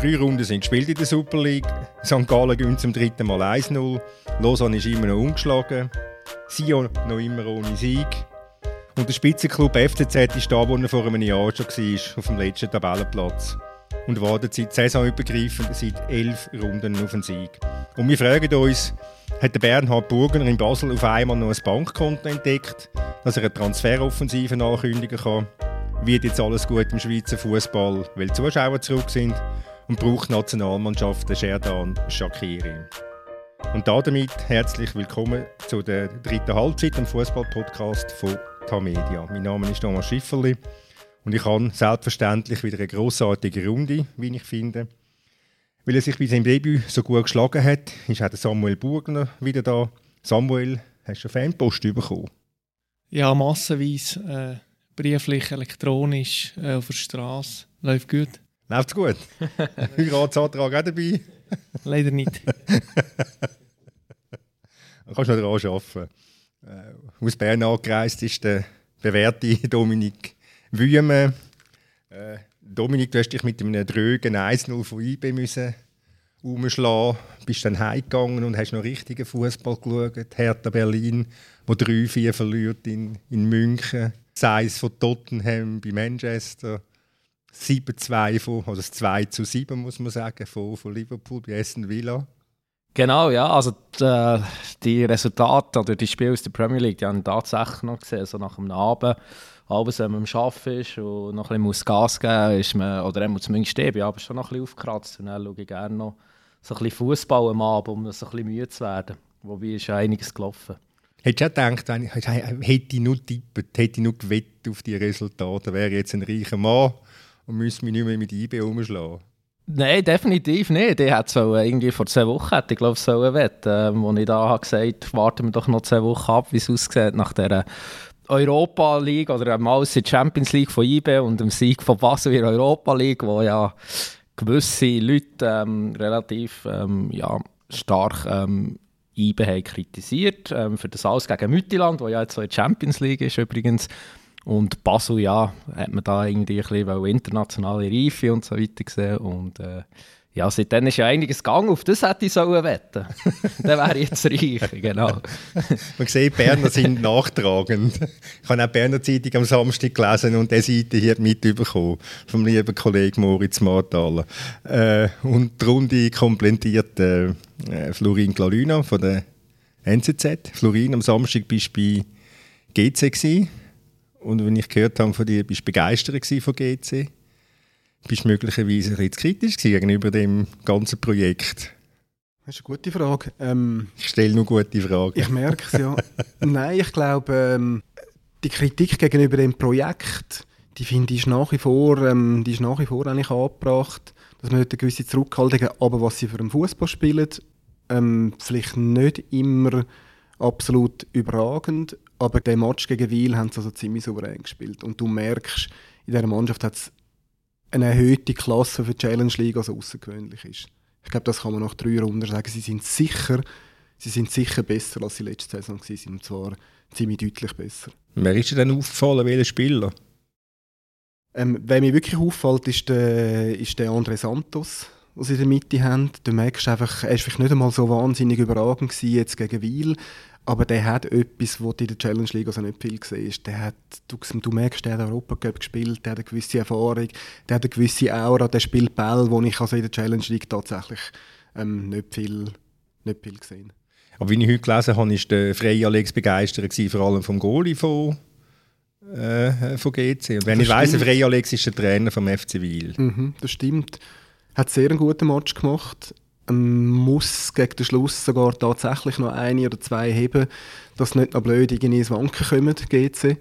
Drei Runden sind gespielt in der Super League. St. Gallen gewinnt zum dritten Mal 1-0. Lausanne ist immer noch ungeschlagen. Sion noch immer ohne Sieg. Und der Spitzenklub FCZ ist da, wo er vor einem Jahr schon war, auf dem letzten Tabellenplatz. Und wartet seit saisonübergreifend seit elf Runden auf den Sieg. Und wir fragen uns, hat der Bernhard Burgener in Basel auf einmal noch ein Bankkonto entdeckt, dass er eine Transferoffensive ankündigen kann? Wird jetzt alles gut im Schweizer Fußball, weil die Zuschauer zurück sind? Und braucht Nationalmannschaft den Sherdan Shakiri? Und damit herzlich willkommen zu der dritten Halbzeit am Fußball-Podcast von Tamedia. Mein Name ist Thomas Schifferli und ich habe selbstverständlich wieder eine grossartige Runde, wie ich finde. Weil er sich bei seinem Debüt so gut geschlagen hat, ist auch Samuel Burgner wieder da. Samuel, hast du eine Fanpost bekommen? Ja, massenweise. Äh, brieflich, elektronisch, äh, auf der Straße. Läuft gut. Läuft's gut? Heiratsantrag auch dabei? Leider nicht. Du kannst noch daran arbeiten. Äh, aus Bern angereist ist der bewährte Dominik Wüme. Äh, Dominik, du hast dich mit einem drögen 1-0 von IB müssen umschlagen. Bist dann heimgegangen und hast noch richtigen Fußball geschaut. Hertha Berlin, wo 3-4 verliert in, in München. 6 von Tottenham bei Manchester. 7-2 von, also 2 zu 7 muss man sagen, von, von Liverpool bei Aston Villa. Genau, ja. Also die, äh, die Resultate oder die Spiele aus der Premier League, die haben tatsächlich noch gesehen, so nach dem Abend. Abends, wenn man am Arbeiten ist und noch ein bisschen Gas geben muss, ist man, oder er zumindest stehen, bin aber schon noch ein bisschen aufgekratzt. Und dann schaue ich gerne noch so ein bisschen Fußball am Abend, um so ein bisschen müde zu werden. Wobei ist ja einiges gelaufen. Hättest du auch gedacht, wenn ich, hätte ich nur tippet, hätte ich nur gewettet auf die Resultate, wäre jetzt ein reicher Mann und müsste mich nicht mehr mit IB umschlagen? Nein, definitiv nicht. Ich hätte so irgendwie vor zwei Wochen, hätte ich glaube so wetten, ähm, wo ich da habe gesagt, warten wir doch noch zwei Wochen ab, wie es aussieht nach der Europa League oder einmal die Champions League von IB und dem Sieg von Basel in der Europa League, wo ja gewisse Leute ähm, relativ ähm, ja, stark ähm, IBE haben kritisiert ähm, für das Aus gegen Müttiland, wo ja jetzt so in Champions League ist übrigens. Und Basel, ja, hat man da irgendwie ein bisschen internationale Reife und so weiter gesehen. Und äh, ja, seitdem ist ja einiges gegangen, auf das hätte ich sollen wetten. Dann wäre ich jetzt reich, genau. Man sieht, Berner sind nachtragend. Ich habe auch Berner Zeitung am Samstag gelesen und diese Seite hier mitbekommen vom lieben Kollegen Moritz Marthaler. Äh, und die Runde komplettiert äh, Florin Glaluna von der NZZ. Florin, am Samstag bist du bei GC gewesen. Und wenn ich gehört habe von dir, bist du begeistert von GC. Bist du möglicherweise ein bisschen kritisch gegenüber dem ganzen Projekt? Das ist eine gute Frage. Ähm, ich stelle nur gute Fragen. Ich merke es ja. Nein, ich glaube, ähm, die Kritik gegenüber dem Projekt, die finde ich nach wie vor, ähm, die ist nach wie vor eigentlich angebracht, dass man eine gewisse Zurückhaltung hat, aber was sie für den Fußball spielen, ähm, vielleicht nicht immer absolut überragend, aber den Match gegen Wiel haben sie also ziemlich souverän gespielt und du merkst, in dieser Mannschaft hat es eine erhöhte Klasse für die Challenge League, als außergewöhnlich ist. Ich glaube, das kann man nach drei Runden sagen. Sie sind sicher, sie sind sicher besser, als sie letzte Saison waren. Und zwar ziemlich deutlich besser. Wer ist dir denn aufgefallen, welcher Spieler? Ähm, wer mir wirklich auffällt, ist der, ist der André Santos, den sie in der Mitte haben. Du merkst einfach, er war vielleicht nicht einmal so wahnsinnig überragend gewesen, jetzt gegen Wiel, aber der hat etwas, was in der Challenge League also nicht viel gesehen ist. Der hat, du, du merkst, der hat Europacup gespielt, der hat eine gewisse Erfahrung, der hat eine gewisse Aura, der spielt Ball, wo ich also in der Challenge League tatsächlich ähm, nicht, viel, nicht viel gesehen Aber wie ich heute gelesen habe, war der Frey Alex begeistert, vor allem vom Goalie von, äh, von GC. Und wenn das ich weiss, Frey Alex ist der Trainer vom FC Wiel. Mhm, das stimmt. Hat sehr einen guten Match gemacht muss gegen den Schluss sogar tatsächlich noch eine oder zwei heben, dass nicht noch blöd irgendwie ins Wanken kommen, GC.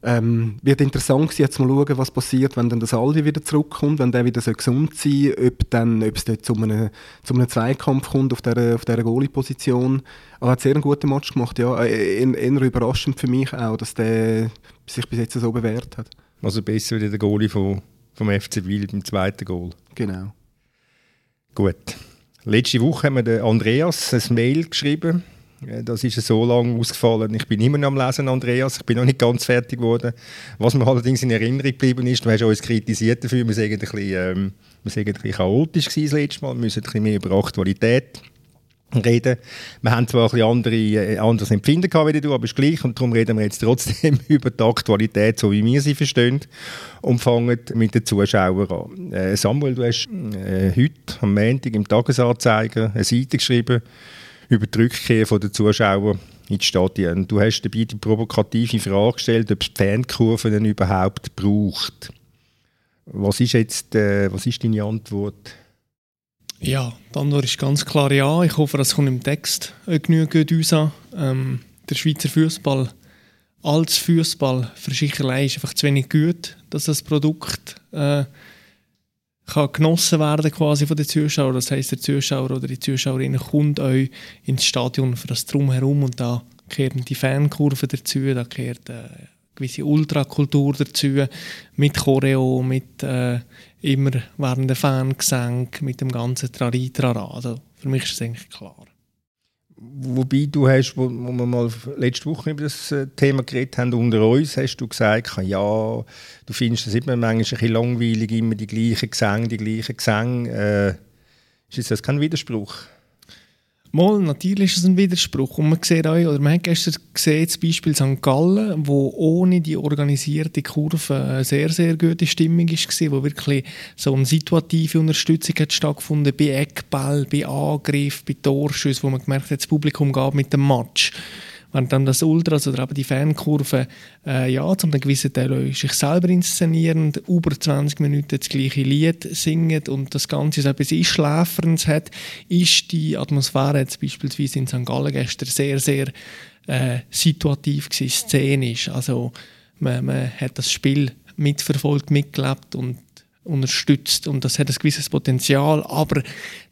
Ähm, wird interessant sein, jetzt mal schauen, was passiert, wenn dann der Salvi wieder zurückkommt, wenn der wieder so gesund sein ob, dann, ob es dort zu einem, zu einem Zweikampf kommt auf dieser, auf dieser Goalie-Position. Aber er hat sehr einen guten Match gemacht, ja. Äh, eher überraschend für mich auch, dass der sich bis jetzt so bewährt hat. Also besser wie der Goalie vom, vom FC Wild im zweiten Goal. Genau. Gut. Letzte Woche haben wir den Andreas ein Mail geschrieben Äh, das ist so lange ausgefallen. Ich bin immer noch am Lesen, Andreas. Ich bin noch nicht ganz fertig geworden. Was mir allerdings in Erinnerung geblieben ist, du hast uns kritisiert dafür, wir sind ein ähm, ein bisschen chaotisch gewesen das letzte Mal. Wir müssen ein bisschen mehr über Aktualität reden. Wir haben zwar ein andere, äh, anderes Empfinden gehabt wie du, aber es ist gleich und darum reden wir jetzt trotzdem über die Aktualität, so wie wir sie verstehen und fangen mit den Zuschauern an. Äh, Samuel, du hast äh, heute am Montag im Tagesanzeiger eine Seite geschrieben über die Rückkehr der Zuschauer ins Stadion. Du hast dabei die provokative Frage gestellt, ob es Fankurven überhaupt braucht. Was ist jetzt äh, was ist deine Antwort? Ja, die Antwort ist ganz klar ja. Ich hoffe, das kommt im Text genügend raus. Ähm, der Schweizer Fußball als Fußball für sich allein ist einfach zu wenig gut, dass das Produkt äh, kann genossen werden quasi von den Zuschauern. Das heißt, der Zuschauer oder die Zuschauerin kommt euch ins Stadion für das Drumherum und da kehren die Fankurve dazu, da kehrt äh, gewisse Ultrakultur dazu, mit Choreo, mit äh, immer während der Fangesang, mit dem ganzen Trari-Trara. Also für mich ist es eigentlich klar. Wobei du hast, wo, wo wir mal letzte Woche über das äh, Thema geredet haben, unter uns hast du gesagt, ja, du findest es immer manchmal ein bisschen langweilig, immer die gleichen Gesänge, die gleichen Gesänge. Äh, ist das kein Widerspruch? Mal, natürlich ist es ein Widerspruch. Und man sieht auch, oder man hat gestern gesehen, das Beispiel St. Gallen, wo ohne die organisierte Kurve eine sehr, sehr gute Stimmung war, wo wirklich so eine situative Unterstützung hat stattgefunden bei Eckball, bei Angriff, bei Torschüssen, wo man gemerkt hat, das Publikum geht mit dem Match während dann das Ultras oder eben die Fankurve äh, ja, zum einem gewissen Teil sich selber inszenieren, über 20 Minuten das gleiche Lied singen und das Ganze so etwas Einschläferns hat, ist die Atmosphäre jetzt beispielsweise in St. Gallen gestern sehr, sehr äh, situativ gewesen, szenisch. Also man, man hat das Spiel mitverfolgt, mitgelebt und unterstützt und das hat ein gewisses Potenzial, aber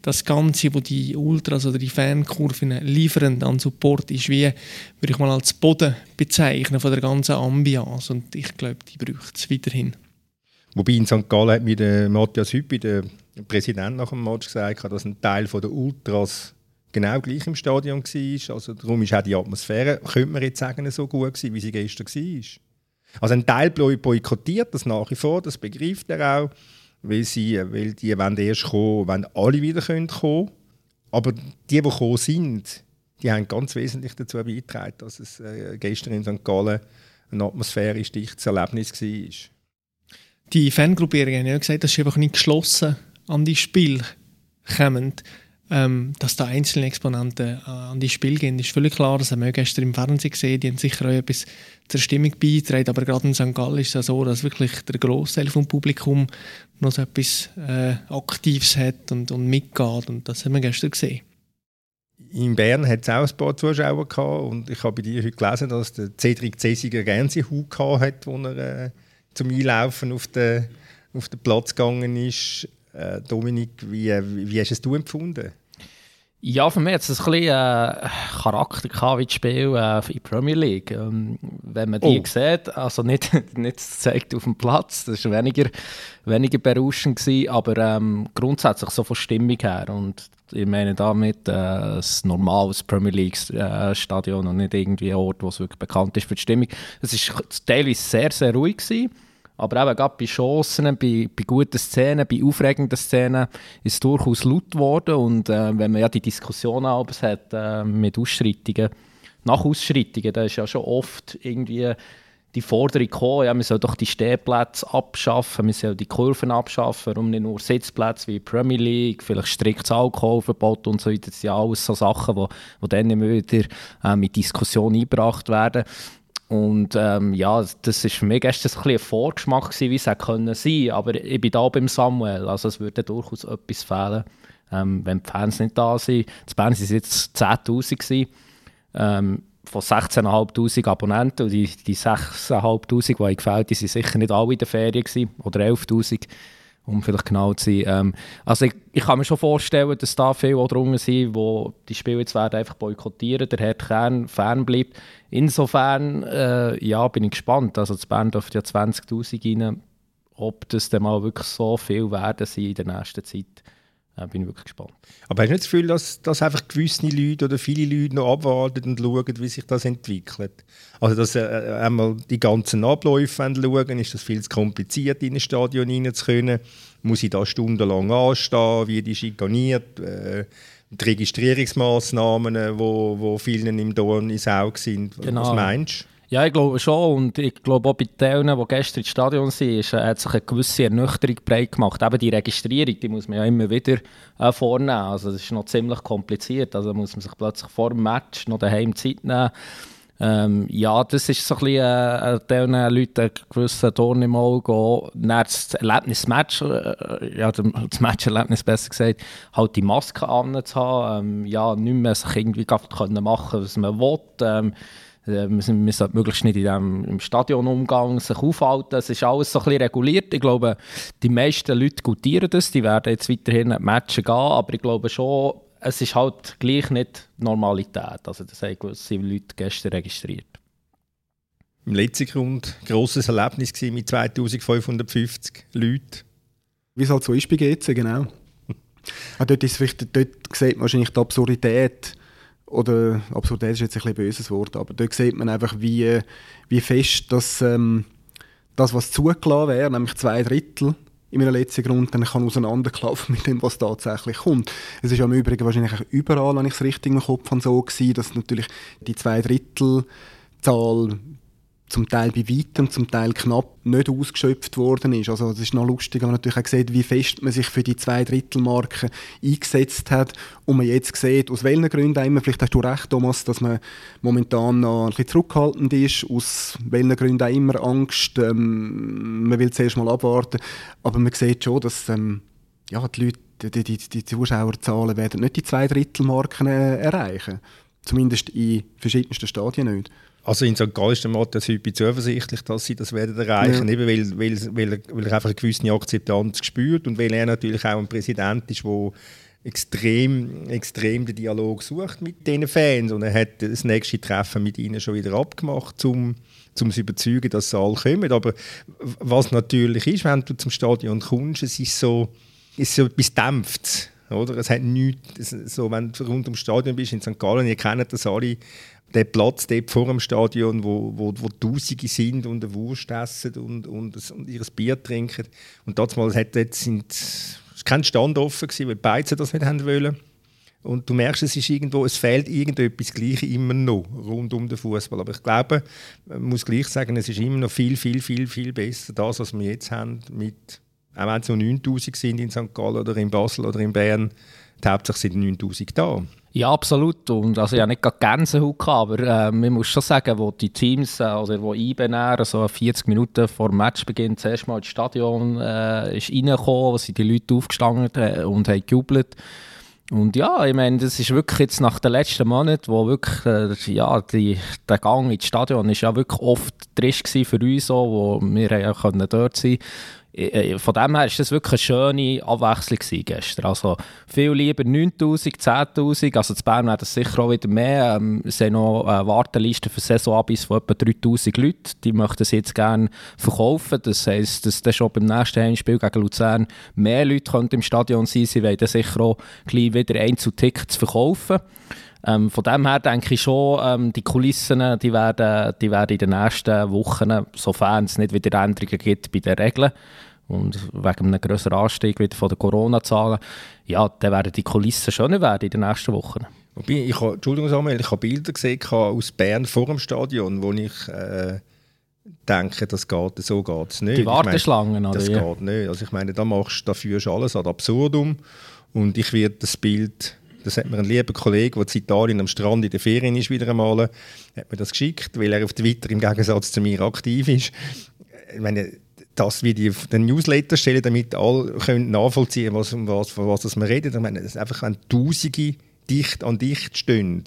das Ganze, wo die Ultras oder die Fankurven liefern an Support, ist wie, würde ich mal als Boden bezeichnen von der ganzen Ambiance und ich glaube, die braucht es weiterhin. Wobei in St. Gallen hat mir Matthias Hüppi, der Präsident nach dem Match gesagt, dass ein Teil der Ultras genau gleich im Stadion war. Also darum ist auch die Atmosphäre, könnte man jetzt sagen, so gut gewesen, wie sie gestern war. Also ein Teil boykottiert das nach wie vor, das begreift er auch, weil, sie, weil die wollen erst kommen, wenn alle wieder kommen können. Aber die, die gekommen sind, die haben ganz wesentlich dazu beigetragen, dass es äh, gestern in St. Gallen ein atmosphärisch dichtes Erlebnis war. Die Fangruppierungen haben ja gesagt, dass sie einfach nicht geschlossen an die Spiel kommen ähm, dass da einzelne Exponenten äh, an die Spiel gehen, ist völlig klar. Das haben wir gestern im Fernsehen gesehen. Die haben sicher auch etwas zur Stimmung beigetragen. Aber gerade in St. Gallen ist es so, dass wirklich der Großteil vom Publikum noch so etwas äh, Aktives hat und, und mitgeht. Und das haben wir gestern gesehen. In Bern hat es auch ein paar Zuschauer gehabt und ich habe bei dir heute gelesen, dass der Cedric Cesiger Gänsehaut hat, als er äh, zum Einlaufen auf den, auf den Platz gegangen ist. Äh, Dominik, wie, wie hast du es empfunden? Ja, für mich hat es ein bisschen äh, Charakter gehabt wie das Spiel äh, in der Premier League. Ähm, wenn man die oh. sieht, also nicht, nicht zeigt auf dem Platz, das war weniger, weniger berauschend, gewesen, aber ähm, grundsätzlich so von Stimmung her. Und ich meine damit äh, ein normales Premier League-Stadion äh, und nicht irgendwie ein Ort, wo es wirklich bekannt ist für die Stimmung. Es war teilweise sehr, sehr ruhig. Gewesen. Aber eben gerade bei Chancen, bei, bei guten Szenen, bei aufregenden Szenen ist es durchaus laut geworden. Und äh, wenn man ja die Diskussion hat äh, mit Ausschreitungen, nach Ausschreitungen, da ist ja schon oft irgendwie die Forderung gekommen, ja, man soll doch die Stehplätze abschaffen, man soll die Kurven abschaffen, warum nicht nur Sitzplätze wie Premier League, vielleicht striktes Alkoholverbot und so weiter. Das sind ja alles so Sachen, die dann immer wieder äh, mit Diskussion eingebracht werden. Und ähm, ja, das war für mich gestern ein, ein Vorgeschmack, gewesen, wie es sein Aber ich bin da beim Samuel, also es würde durchaus etwas fehlen, ähm, wenn die Fans nicht da sind. In Bern waren jetzt 10'000 ähm, von 16'500 Abonnenten. Und die, die 6'500, die gefällt, die waren sicher nicht alle in der Ferien gewesen, oder 11'000 um vielleicht genau zu sein. Ähm, also ich, ich, kann mir schon vorstellen, dass da viele auch drunter sind, wo die Spiele jetzt werden einfach boykottieren, der Herr Kern fern bleibt. Insofern äh, ja, bin ich gespannt. Also das Band dürfte ja 20'000 rein. Ob das dann mal wirklich so viel werden sein in der nächsten Zeit, äh, bin ich wirklich gespannt. Aber hast du nicht das Gefühl, dass, dass einfach gewisse Leute oder viele Leute noch abwarten und schauen, wie sich das entwickelt? Also, dass äh, äh einmal die ganzen Abläufe schauen, ist das viel zu kompliziert, in ein Stadion reinzukommen? Muss ich da stundenlang anstehen? Wie die schikaniert? Äh, die Registrierungsmaßnahmen, wo, wo vielen im Dorn ins Auge sind. Genau. Was meinst du? Ja, ich glaube schon. Und ich glaube auch bei denen, die gestern ins Stadion ist, äh, hat sich eine gewisse Ernüchterung breit gemacht. Eben die Registrierung, die muss man ja immer wieder äh, vornehmen. Also das ist noch ziemlich kompliziert. Also muss man sich plötzlich vor dem Match noch daheim Zeit nehmen. Ähm, ja, das ist so ein bisschen äh, diesen Leuten ein gewisser Ton im Auge. Dann das Erlebnis-Match, äh, ja, das Match-Erlebnis besser gesagt, halt die Maske anzuhaben, ähm, ja, nicht mehr sich irgendwie können machen was man will. Ähm, äh, man, man sollte möglichst nicht in dem, im Stadionumgang sich aufhalten. Es ist alles so ein bisschen reguliert. Ich glaube, die meisten Leute gutieren das. Die werden jetzt weiterhin in Matchen gehen. Aber ich glaube schon, es ist halt gleich nicht Normalität. Also das haben gewisse Leute gestern registriert. Im letzten Grund ein grosses Erlebnis mit 2550 Leuten. Wie es halt so ist bei GC, genau. ah, dort, ist dort sieht man wahrscheinlich die Absurdität oder Absurdität ist jetzt ein böses Wort, aber dort sieht man einfach, wie, wie fest das, ähm, das, was zugelassen wäre, nämlich zwei Drittel in meinem letzten Grund, dann kann auseinanderklaffen mit dem, was tatsächlich kommt. Es ist im Übrigen wahrscheinlich überall, wenn ich es richtig im Kopf habe, so gewesen, dass natürlich die zwei Drittel Zahl zum Teil bei weitem, zum Teil knapp nicht ausgeschöpft worden ist. Also es ist noch lustig, wenn man natürlich auch sieht, wie fest man sich für die Zweidrittelmarke eingesetzt hat und man jetzt sieht, aus welchen Gründen immer, vielleicht hast du recht, Thomas, dass man momentan noch ein bisschen zurückhaltend ist, aus welchen Gründen auch immer Angst, ähm, man will zuerst mal abwarten, aber man sieht schon, dass ähm, ja, die Leute, die, die, die Zuschauerzahlen werden nicht die Zweidrittelmarken äh, erreichen. Zumindest in verschiedensten Stadien nicht. Also in St. Gallen ist der Matthias heute zuversichtlich, dass sie das werden erreichen werden, ja. weil, weil, weil, weil er einfach eine gewisse Akzeptanz spürt und weil er natürlich auch ein Präsident ist, der extrem, extrem den Dialog sucht mit diesen Fans und er hat das nächste Treffen mit ihnen schon wieder abgemacht, um um zu überzeugen, dass sie alle kommen. Aber was natürlich ist, wenn du zum Stadion kommst, es ist so, es ist so etwas dämpft. Oder? Es hat nichts, so, wenn du rund ums Stadion bist in St. Gallen, ihr kennt das alle, der Platz dort vor dem Stadion, wo, wo, wo Tausende sind und eine Wurst essen und, und, und ihr Bier trinken. Und damals hat sind, es kein Stand offen gewesen, weil die Beizen das nicht haben wollen. Und du merkst, es ist irgendwo, es fehlt irgendetwas Gleiche immer noch rund um den Fußball. Aber ich glaube, man muss gleich sagen, es ist immer noch viel, viel, viel, viel besser, das, was wir jetzt haben, mit, auch wenn es nur 9000 sind in St. Gallen oder in Basel oder in Bern, Hauptsache sind 9000 da. Ja, absolut. Und also, ich habe nicht gerade Gänsehaut gehabt, aber äh, man muss schon sagen, wo die Teams, äh, also wo IBE so 40 Minuten vor dem Matchbeginn zuerst mal ins Stadion äh, ist reingekommen, sind die Leute aufgestanden äh, und haben gejubelt. Und ja, ich meine, das ist wirklich jetzt nach den letzten Monaten, wo wirklich, äh, ja, die, der Gang ins Stadion ist ja wirklich oft trisch für uns, so, wo wir ja dort sein äh, äh, von dem her war das wirklich eine schöne Abwechslung gestern. Also viel lieber 9000, 10.000, also zu Bern wäre das sicher auch wieder mehr. Ähm, es sind noch eine Warteliste für Saisonabis von etwa 3000 Leuten. Die möchten sie jetzt gerne verkaufen. Das heisst, dass dann schon beim nächsten Heimspiel gegen Luzern mehr Leute im Stadion sein Sie wollen sicher auch gleich wieder Einzeltickets verkaufen. Ähm, von dem her denke ich schon, ähm, die Kulissen die werden, die werden in den nächsten Wochen, sofern es nicht wieder Änderungen gibt bei den Regeln, und wegen einem größeren Anstieg wieder von den Corona-Zahlen, ja, dann werden die Kulissen schöner werden in den nächsten Wochen. Ich habe, Entschuldigung Samuel, ich habe Bilder gesehen aus Bern vor dem Stadion, wo ich äh, denke, das geht, so geht es nicht. Die Warteschlangen, meine, Das geht nicht. Also ich meine, da machst, da führst du alles ad absurdum und ich werde das Bild das hat mir ein lieber Kollege, der in Italien am Strand in der Ferien ist, wieder einmal, hat mir das geschickt, weil er auf Twitter im Gegensatz zu mir aktiv ist. Ich meine, das wie die den Newsletter stellen, damit alle können nachvollziehen können, was, um was, von was wir reden. Ich meine, das einfach, wenn Tausende dicht an dicht stehen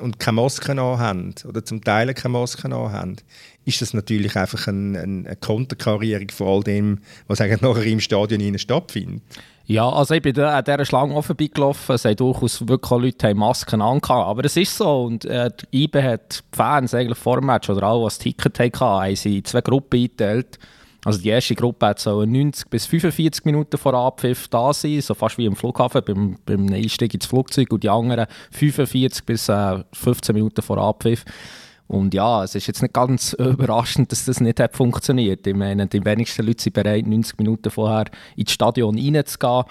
und keine Masken haben oder zum Teil keine Masken haben, ist das natürlich einfach eine, eine Konterkarrierung von all dem, was eigentlich nachher im Stadion stattfindet. Ja, also ich bin da an dieser Schlange auch vorbeigelaufen. Es haben durchaus wirklich Leute haben Masken angehabt. Aber es ist so. Und äh, IBE hat die Fans eigentlich vor dem Match oder die das Ticket hatten, haben sie in zwei Gruppen eingeteilt. Also die erste Gruppe hat so 90 bis 45 Minuten vor Abpfiff da sein, so fast wie im Flughafen beim, beim Einstieg ins Flugzeug und die anderen 45 bis äh, 15 Minuten vor Abpfiff. Und ja, es ist jetzt nicht ganz überraschend, dass das nicht hat funktioniert. Ich meine, die wenigsten Leute sind bereit, 90 Minuten vorher ins Stadion reinzugehen.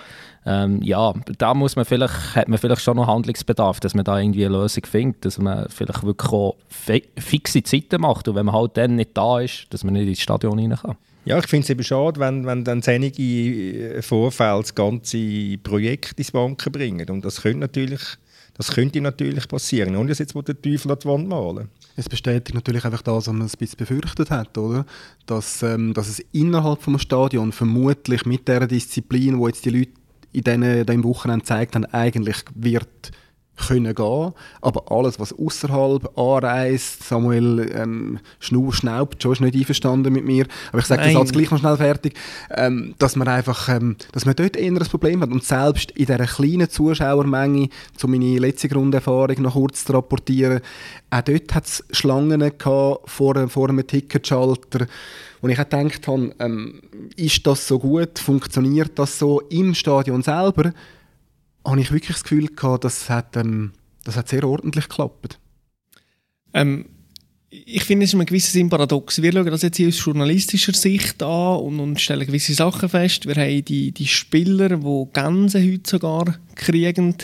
Ähm, ja, da muss man vielleicht, hat man vielleicht schon noch Handlungsbedarf, dass man da irgendwie eine Lösung findet, dass man vielleicht wirklich auch fixe Zeiten macht und wenn man halt dann nicht da ist, dass man nicht ins Stadion rein kann. Ja, ich finde es eben schade, wenn, wenn dann einige Vorfälle das ganze Projekt ins Banken bringen. Und das könnte natürlich, das könnte natürlich passieren, dass jetzt der Teufel an die Wand malen. Es bestätigt natürlich einfach das, was man ein bisschen befürchtet hat, oder? Dass, ähm, dass es innerhalb des Stadions vermutlich mit der Disziplin, wo jetzt die Leute in diesem Wochenende gezeigt haben, eigentlich wird können gehen. Aber alles, was außerhalb anreist, Samuel ähm, Schnau, schnaubt schon, ist nicht einverstanden mit mir, aber ich sage das jetzt gleich noch schnell fertig, ähm, dass man einfach, ähm, dass man dort eher ein Problem hat. Und selbst in dieser kleinen Zuschauermenge, um meine letzte Grunderfahrung noch kurz zu rapportieren, auch dort hat es Schlangen gehabt vor, vor einem Ticketschalter, und ich gedacht habe, ähm, ist das so gut, funktioniert das so im Stadion selber? Habe ich wirklich das Gefühl gehabt, das hat, ähm, das hat sehr ordentlich geklappt. Ähm, ich finde, es ist ein gewisses paradox. Wir schauen das jetzt hier aus journalistischer Sicht an und, und stellen gewisse Sachen fest. Wir haben die, die Spieler, die Gänse heute sogar kriegen.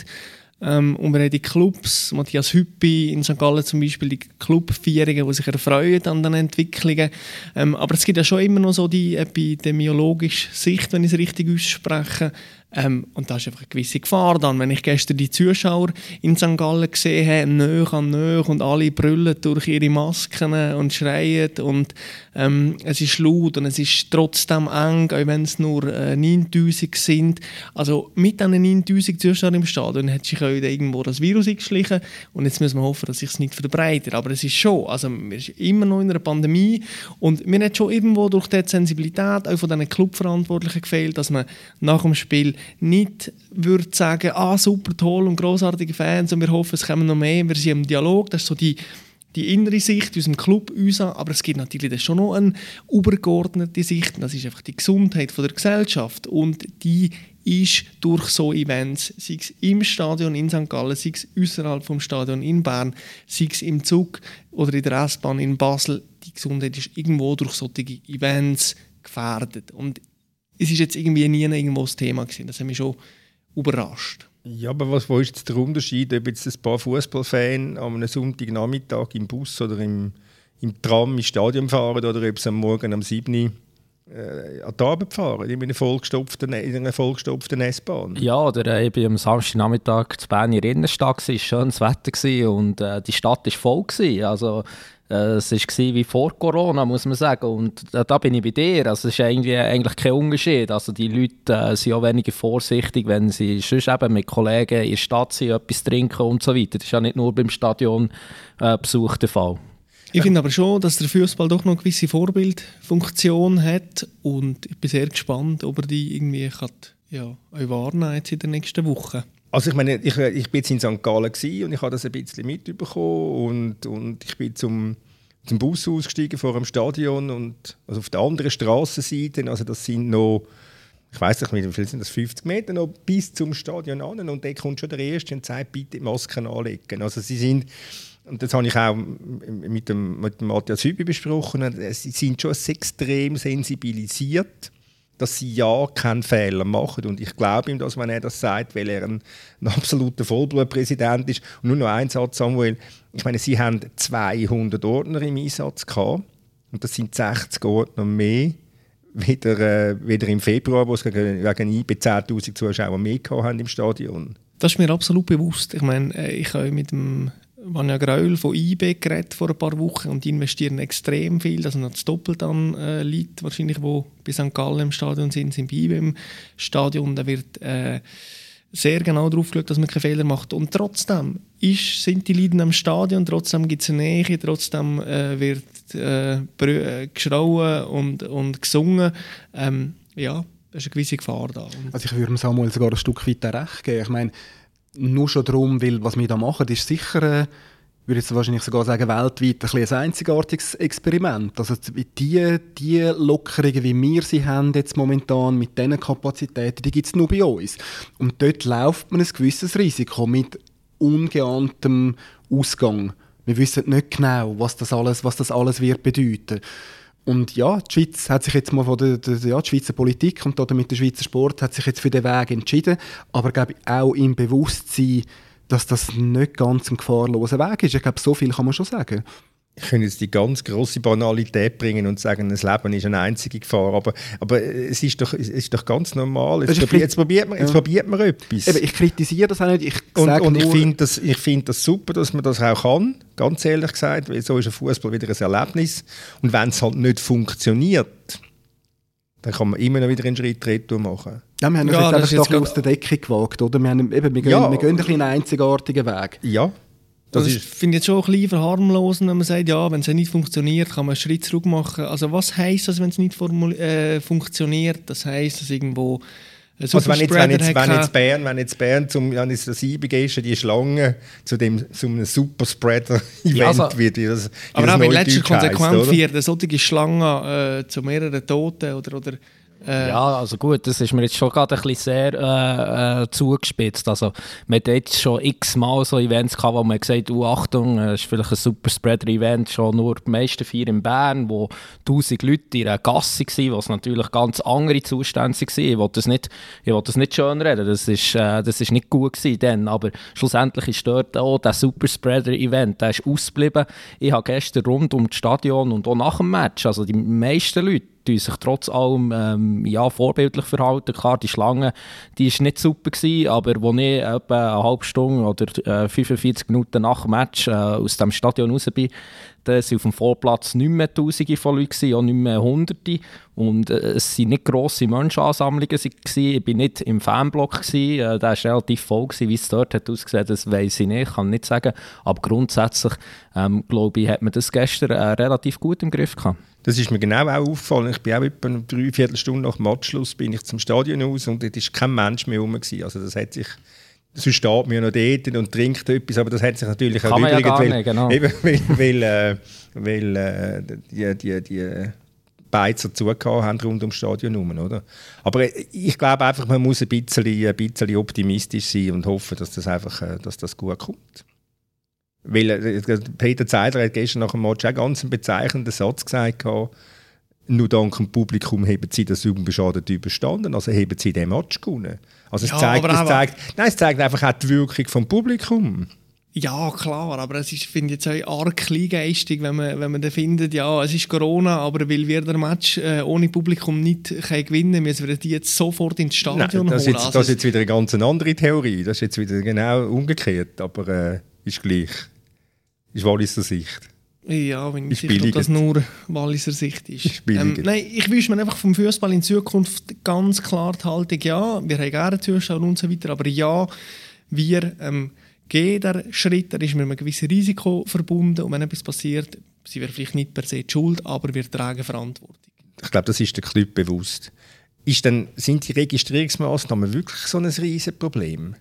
Ähm, und wir haben die Clubs, Matthias Hüppi in St. Gallen zum Beispiel, die Clubvierungen, die sich erfreuen an den Entwicklungen. Ähm, aber es gibt ja schon immer noch so die epidemiologische Sicht, wenn ich es richtig ausspreche, ähm, und da ist einfach eine gewisse Gefahr dann. Wenn ich gestern die Zuschauer in St. Gallen gesehen habe, nöch an nöch und alle brüllen durch ihre Masken und schreien und ähm, es ist laut und es ist trotzdem eng, auch wenn es nur äh, 9000 sind. Also mit diesen 9000 Zuschauern im Stadion hat sich auch irgendwo das Virus eingeschlichen und jetzt müssen wir hoffen, dass sich es nicht verbreitet. Aber es ist schon, also wir sind immer noch in einer Pandemie und wir haben schon irgendwo durch die Sensibilität auch von diesen Clubverantwortlichen gefehlt, dass man nach dem Spiel nicht würde sagen, ah, super toll und großartige Fans und wir hoffen, es kommen noch mehr, wir sind im Dialog, das ist so die, die innere Sicht unserem Club uns aber es gibt natürlich schon noch eine übergeordnete Sicht, das ist einfach die Gesundheit der Gesellschaft und die ist durch so Events, sei es im Stadion in St. Gallen, sei es außerhalb vom Stadion in Bern, sei es im Zug oder in der S-Bahn in Basel, die Gesundheit ist irgendwo durch solche Events gefährdet. Und es ist jetzt irgendwie nie irgendwo das Thema gewesen. Das hat mich schon überrascht. Ja, aber was wo ist jetzt der Unterschied, ob jetzt ein paar Fußballfans am einem Sonntagnachmittag im Bus oder im, im Tram ins Stadion fahren oder ob sie am Morgen am 7 Uhr äh, an die Arbeit fahren, in einer vollgestopften, in einer vollgestopften S-Bahn. Ja, oder äh, ich bin am Samstagnachmittag zu Bern in der Innenstadt, es war schönes Wetter und äh, die Stadt war voll. Gewesen. Also es war wie vor Corona, muss man sagen. Und äh, da bin ich bei dir. Also, es ist irgendwie, eigentlich kein Unterschied. Also, die Leute äh, sind auch weniger vorsichtig, wenn sie sonst eben mit Kollegen in der Stadt sind, etwas trinken und so weiter. Das ist ja nicht nur beim Stadion äh, Besuch der Fall. Ich finde aber schon, dass der Fußball doch noch eine gewisse Vorbildfunktion hat und ich bin sehr gespannt, ob er die irgendwie kann, ja, wahrnehmen in den nächsten Wochen. Also ich meine, ich, ich bin jetzt in St. Gallen und ich habe das ein bisschen mitbekommen und, und ich bin zum, zum Bus ausgestiegen vor dem Stadion und also auf der anderen Straßenseite, also das sind noch, ich weiß nicht, wie viel sind das, 50 Meter noch bis zum Stadion an und da kommt schon der Erste und sagt, bitte Masken anlegen. Also sie sind, und das habe ich auch mit dem, mit dem Matthias Hübi besprochen, sie sind schon extrem sensibilisiert dass sie ja keinen Fehler machen. Und ich glaube ihm, dass wenn er das sagt, weil er ein, ein absoluter Vollblutpräsident ist. Und nur noch ein Satz, Samuel. Ich meine, sie haben 200 Ordner im Einsatz gehabt. Und das sind 60 Ordner mehr wieder, äh, wieder im Februar, wo es wegen IB 10'000 Zuschauer mehr haben im Stadion. Das ist mir absolut bewusst. Ich meine, äh, ich habe mit dem Vanja Graul von IB geredet vor ein paar Wochen und investieren extrem viel, dass noch das Doppelte an äh, Leute wahrscheinlich, die bei St. Gallen im Stadion sind, sind bei IB im Stadion. Da wird äh, sehr genau darauf geschaut, dass man keine Fehler macht. Und trotzdem ist, sind die Leute am Stadion, trotzdem gibt es eine Nähe, trotzdem äh, wird äh, äh, geschrauen und, und gesungen. Ähm, ja, da ist eine gewisse Gefahr da. Und also ich würde Samuel sogar ein Stück weit recht geben. Ich meine, nur schon darum, weil was wir da machen, ist sicher, äh, würde jetzt wahrscheinlich sogar sagen, weltweit ein, ein einzigartiges Experiment. Also die, die Lockerungen, wie wir sie haben jetzt momentan mit diesen Kapazitäten, die gibt es nur bei uns. Und dort läuft man ein gewisses Risiko mit ungeahntem Ausgang. Wir wissen nicht genau, was das alles, was das alles wird bedeuten. Und ja, die Schweiz hat sich jetzt mal von der, der ja, die Schweizer Politik und damit der Schweizer Sport hat sich jetzt für den Weg entschieden, aber glaube ich auch im Bewusstsein, dass das nicht ganz ein gefahrloser Weg ist. Ich glaube, so viel kann man schon sagen. Ich könnte jetzt die ganz große Banalität bringen und sagen, das Leben ist eine einzige Gefahr, aber, aber es, ist doch, es ist doch ganz normal. Jetzt, probiert, jetzt, probiert, man, jetzt ja. probiert man etwas. Eben, ich kritisiere das auch nicht. Ich und, und ich finde das, find das super, dass man das auch kann, ganz ehrlich gesagt, weil so ist ein Fußball wieder ein Erlebnis. Und wenn es halt nicht funktioniert, dann kann man immer noch wieder einen Schritt retour machen. Ja, wir haben ja, uns jetzt einfach aus der Decke gewagt, oder? Wir, haben, eben, wir, gehen, ja. wir gehen einen einzigartigen Weg. Ja. Das, finde ich jetzt schon ein bisschen verharmlosen, wenn man sagt, ja, wenn es nicht funktioniert, kann man einen Schritt zurück machen. Also was heisst das, wenn es nicht äh, funktioniert? Das heisst, dass irgendwo also wenn jetzt, wenn, jetzt, wenn, jetzt Bern, wenn jetzt Bern zum jetzt das ist, die Schlange zu dem zu einem Superspreader-Event ja, also, wird, wie das, wie Aber das auch wenn letzter konsequent wird, solche Schlange äh, zu mehreren Toten oder, oder äh, ja, also gut, das ist mir jetzt schon gerade ein bisschen sehr äh, äh, zugespitzt. Also, man hat jetzt schon x-mal so Events gehabt, wo man gesagt hat, oh, Achtung, es ist vielleicht ein Superspreader-Event, schon nur die meisten vier in Bern, wo tausend Leute in einer Gasse waren, wo es natürlich ganz andere Zustände waren. Ich wollte das nicht, ich will das nicht schön reden, das ist, äh, das ist nicht gut gewesen dann, aber schlussendlich ist dort auch der Superspreader-Event, der ist ausgeblieben. Ich habe gestern rund um das Stadion und auch nach dem Match, also die meisten Leute, die sich trotz allem ähm, ja, vorbildlich verhalten. Klar, die Schlange die ist nicht super, gewesen, aber als ich etwa eine halbe Stunde oder äh, 45 Minuten nach dem Match äh, aus dem Stadion raus bin, da waren auf dem Vorplatz nicht mehr Tausende von Leuten, auch nicht mehr Hunderte. Und äh, es waren nicht grosse Menschenansammlungen. Gewesen. Ich war nicht im Fanblock, gewesen. Äh, der war relativ voll. Gewesen. Wie es dort hat ausgesehen das weiß ich nicht, kann nicht sagen. Aber grundsätzlich, ähm, glaube ich, hat man das gestern äh, relativ gut im Griff gehabt. Das ist mir genau auch aufgefallen. Ich bin auch etwa eine Dreiviertelstunde nach Matchschluss bin ich zum Stadion aus und dort war kein Mensch mehr rum. Also das hat sich sonst steht ja noch dort und trinkt etwas, aber das hat sich natürlich Kann auch übrigens, ja weil, nicht, genau. eben, weil, weil, äh, weil äh, die, die, die Beizer zugehört haben rund ums Stadion herum, oder? Aber ich glaube einfach, man muss ein bisschen, ein bisschen optimistisch sein und hoffen, dass das einfach äh, dass das gut kommt. Weil äh, Peter Zeidler hat gestern nach dem Match auch ganz einen bezeichnenden Satz gesagt, nur dank dem Publikum haben sie das unbeschadet überstanden, also haben sie den Match gewonnen. Also es, ja, zeigt, es, zeigt, nein, es zeigt einfach auch die Wirkung vom Publikum. Ja, klar, aber es ist, finde ich, jetzt auch arg kleingeistig, wenn man, wenn man dann findet, ja, es ist Corona, aber weil wir den Match äh, ohne Publikum nicht können gewinnen können, müssen wir die jetzt sofort ins Stadion Nein, das holen. Jetzt, also, das ist jetzt wieder eine ganz andere Theorie, das ist jetzt wieder genau umgekehrt, aber äh, ist gleich. Ist Walliser Sicht. Ja, wenn ich sicher, das nur Walliser Sicht ist. ist ähm, nein, ich wünsche mir einfach vom Fußball in Zukunft ganz klar die Haltung, ja, wir haben gerne Zuschauer und so weiter, aber ja, wir ähm, gehen den Schritt, er ist mit einem gewissen Risiko verbunden und wenn etwas passiert, sie wäre vielleicht nicht per se die Schuld, aber wir tragen Verantwortung. Ich glaube, das ist der Club bewusst. Ist denn, sind die Registrierungsmaßnahmen wirklich so ein riesiges Problem?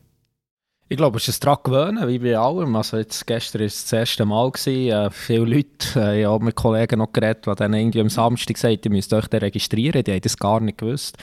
Ich glaube, es ist daran gewöhnen, wie bei allem. Also jetzt, gestern war es das erste Mal. Gewesen. Äh, viele Leute, äh, ich habe mit Kollegen noch geredet, die dann irgendwie am Samstag gesagt haben, ihr müsst euch registrieren. Die haben das gar nicht gewusst.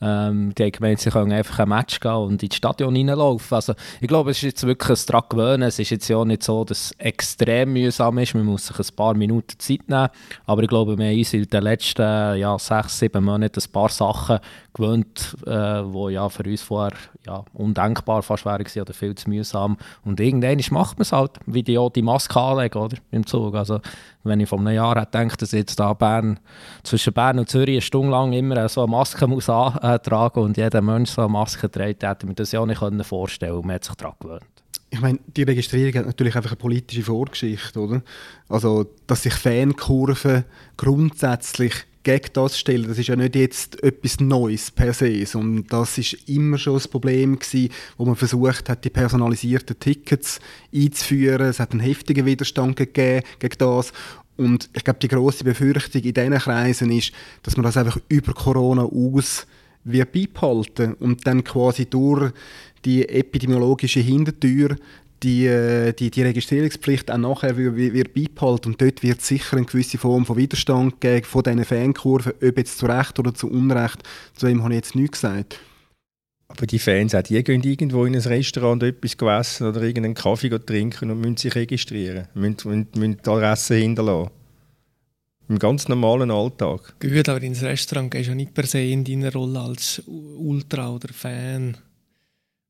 Ähm, die haben gemeint, sie können einfach ein Match gehen und ins Stadion reinlaufen. Also, ich glaube, es ist jetzt wirklich ein daran gewöhnen. Es ist jetzt ja auch nicht so, dass es extrem mühsam ist. Man muss sich ein paar Minuten Zeit nehmen. Aber ich glaube, wir haben uns in den letzten ja, sechs, sieben Monaten ein paar Sachen gewöhnt, äh, wo ja für uns vorher ja, undenkbar fast wären oder viel zu mühsam. Und irgendwann macht man es halt, wie die die Maske anlegen, oder? Im Zug. Also, wenn ich vor einem Jahr hätte gedacht, dass jetzt da Bern, zwischen Bern und Zürich eine Stunde lang immer so eine Maske muss antragen und jeder Mensch so eine Maske trägt, hätte mir das ja auch nicht vorstellen können. Man hat sich daran gewöhnt. Ich meine, die Registrierung hat natürlich einfach eine politische Vorgeschichte, oder? Also, dass sich Fankurven grundsätzlich gegen das stellen, das ist ja nicht jetzt etwas Neues per se, sondern das ist immer schon das Problem gewesen, wo man versucht hat, die personalisierten Tickets einzuführen. Es hat einen heftigen Widerstand gegeben gegen das und ich glaube, die große Befürchtung in diesen Kreisen ist, dass man das einfach über Corona aus wird beibehalten und dann quasi durch die epidemiologische Hintertür die, äh, die, die Registrierungspflicht auch nachher wird, wird beibehalten und dort wird sicher eine gewisse Form von Widerstand geben von diesen Fankurven, ob jetzt zu Recht oder zu Unrecht, zu dem habe ich jetzt nichts gesagt. Aber die Fans, auch die gehen irgendwo in ein Restaurant etwas essen oder irgendeinen Kaffee trinken und müssen sich registrieren, müssen, müssen, müssen die Adresse hinterlassen. Im ganz normalen Alltag. Gut, aber ins Restaurant gehst du ja nicht per se in deiner Rolle als Ultra oder Fan.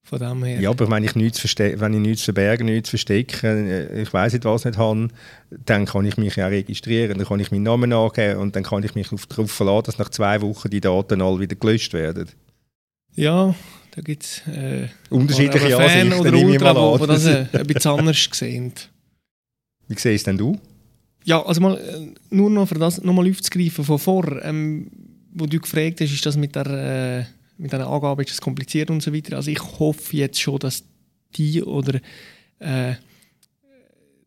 Von dem her. Ja, aber wenn ich nichts, wenn ich nichts verbergen, nichts verstecken, äh, ich weiß nicht, was nicht habe, dann kann ich mich ja registrieren. Dann kann ich meinen Namen angeben und dann kann ich mich darauf verlassen, dass nach zwei Wochen die Daten alle wieder gelöscht werden. Ja, da gibt es äh, unterschiedliche Fan Ansichten, oder Ultra, wo das äh, ein bisschen anders sehen. Wie siehst denn du? Ja, also mal, äh, nur noch für das nochmal aufzugreifen von vor, ähm, wo du gefragt hast, ist das mit der, äh, mit einer Angabe ist das kompliziert und so weiter. Also ich hoffe jetzt schon, dass die oder äh,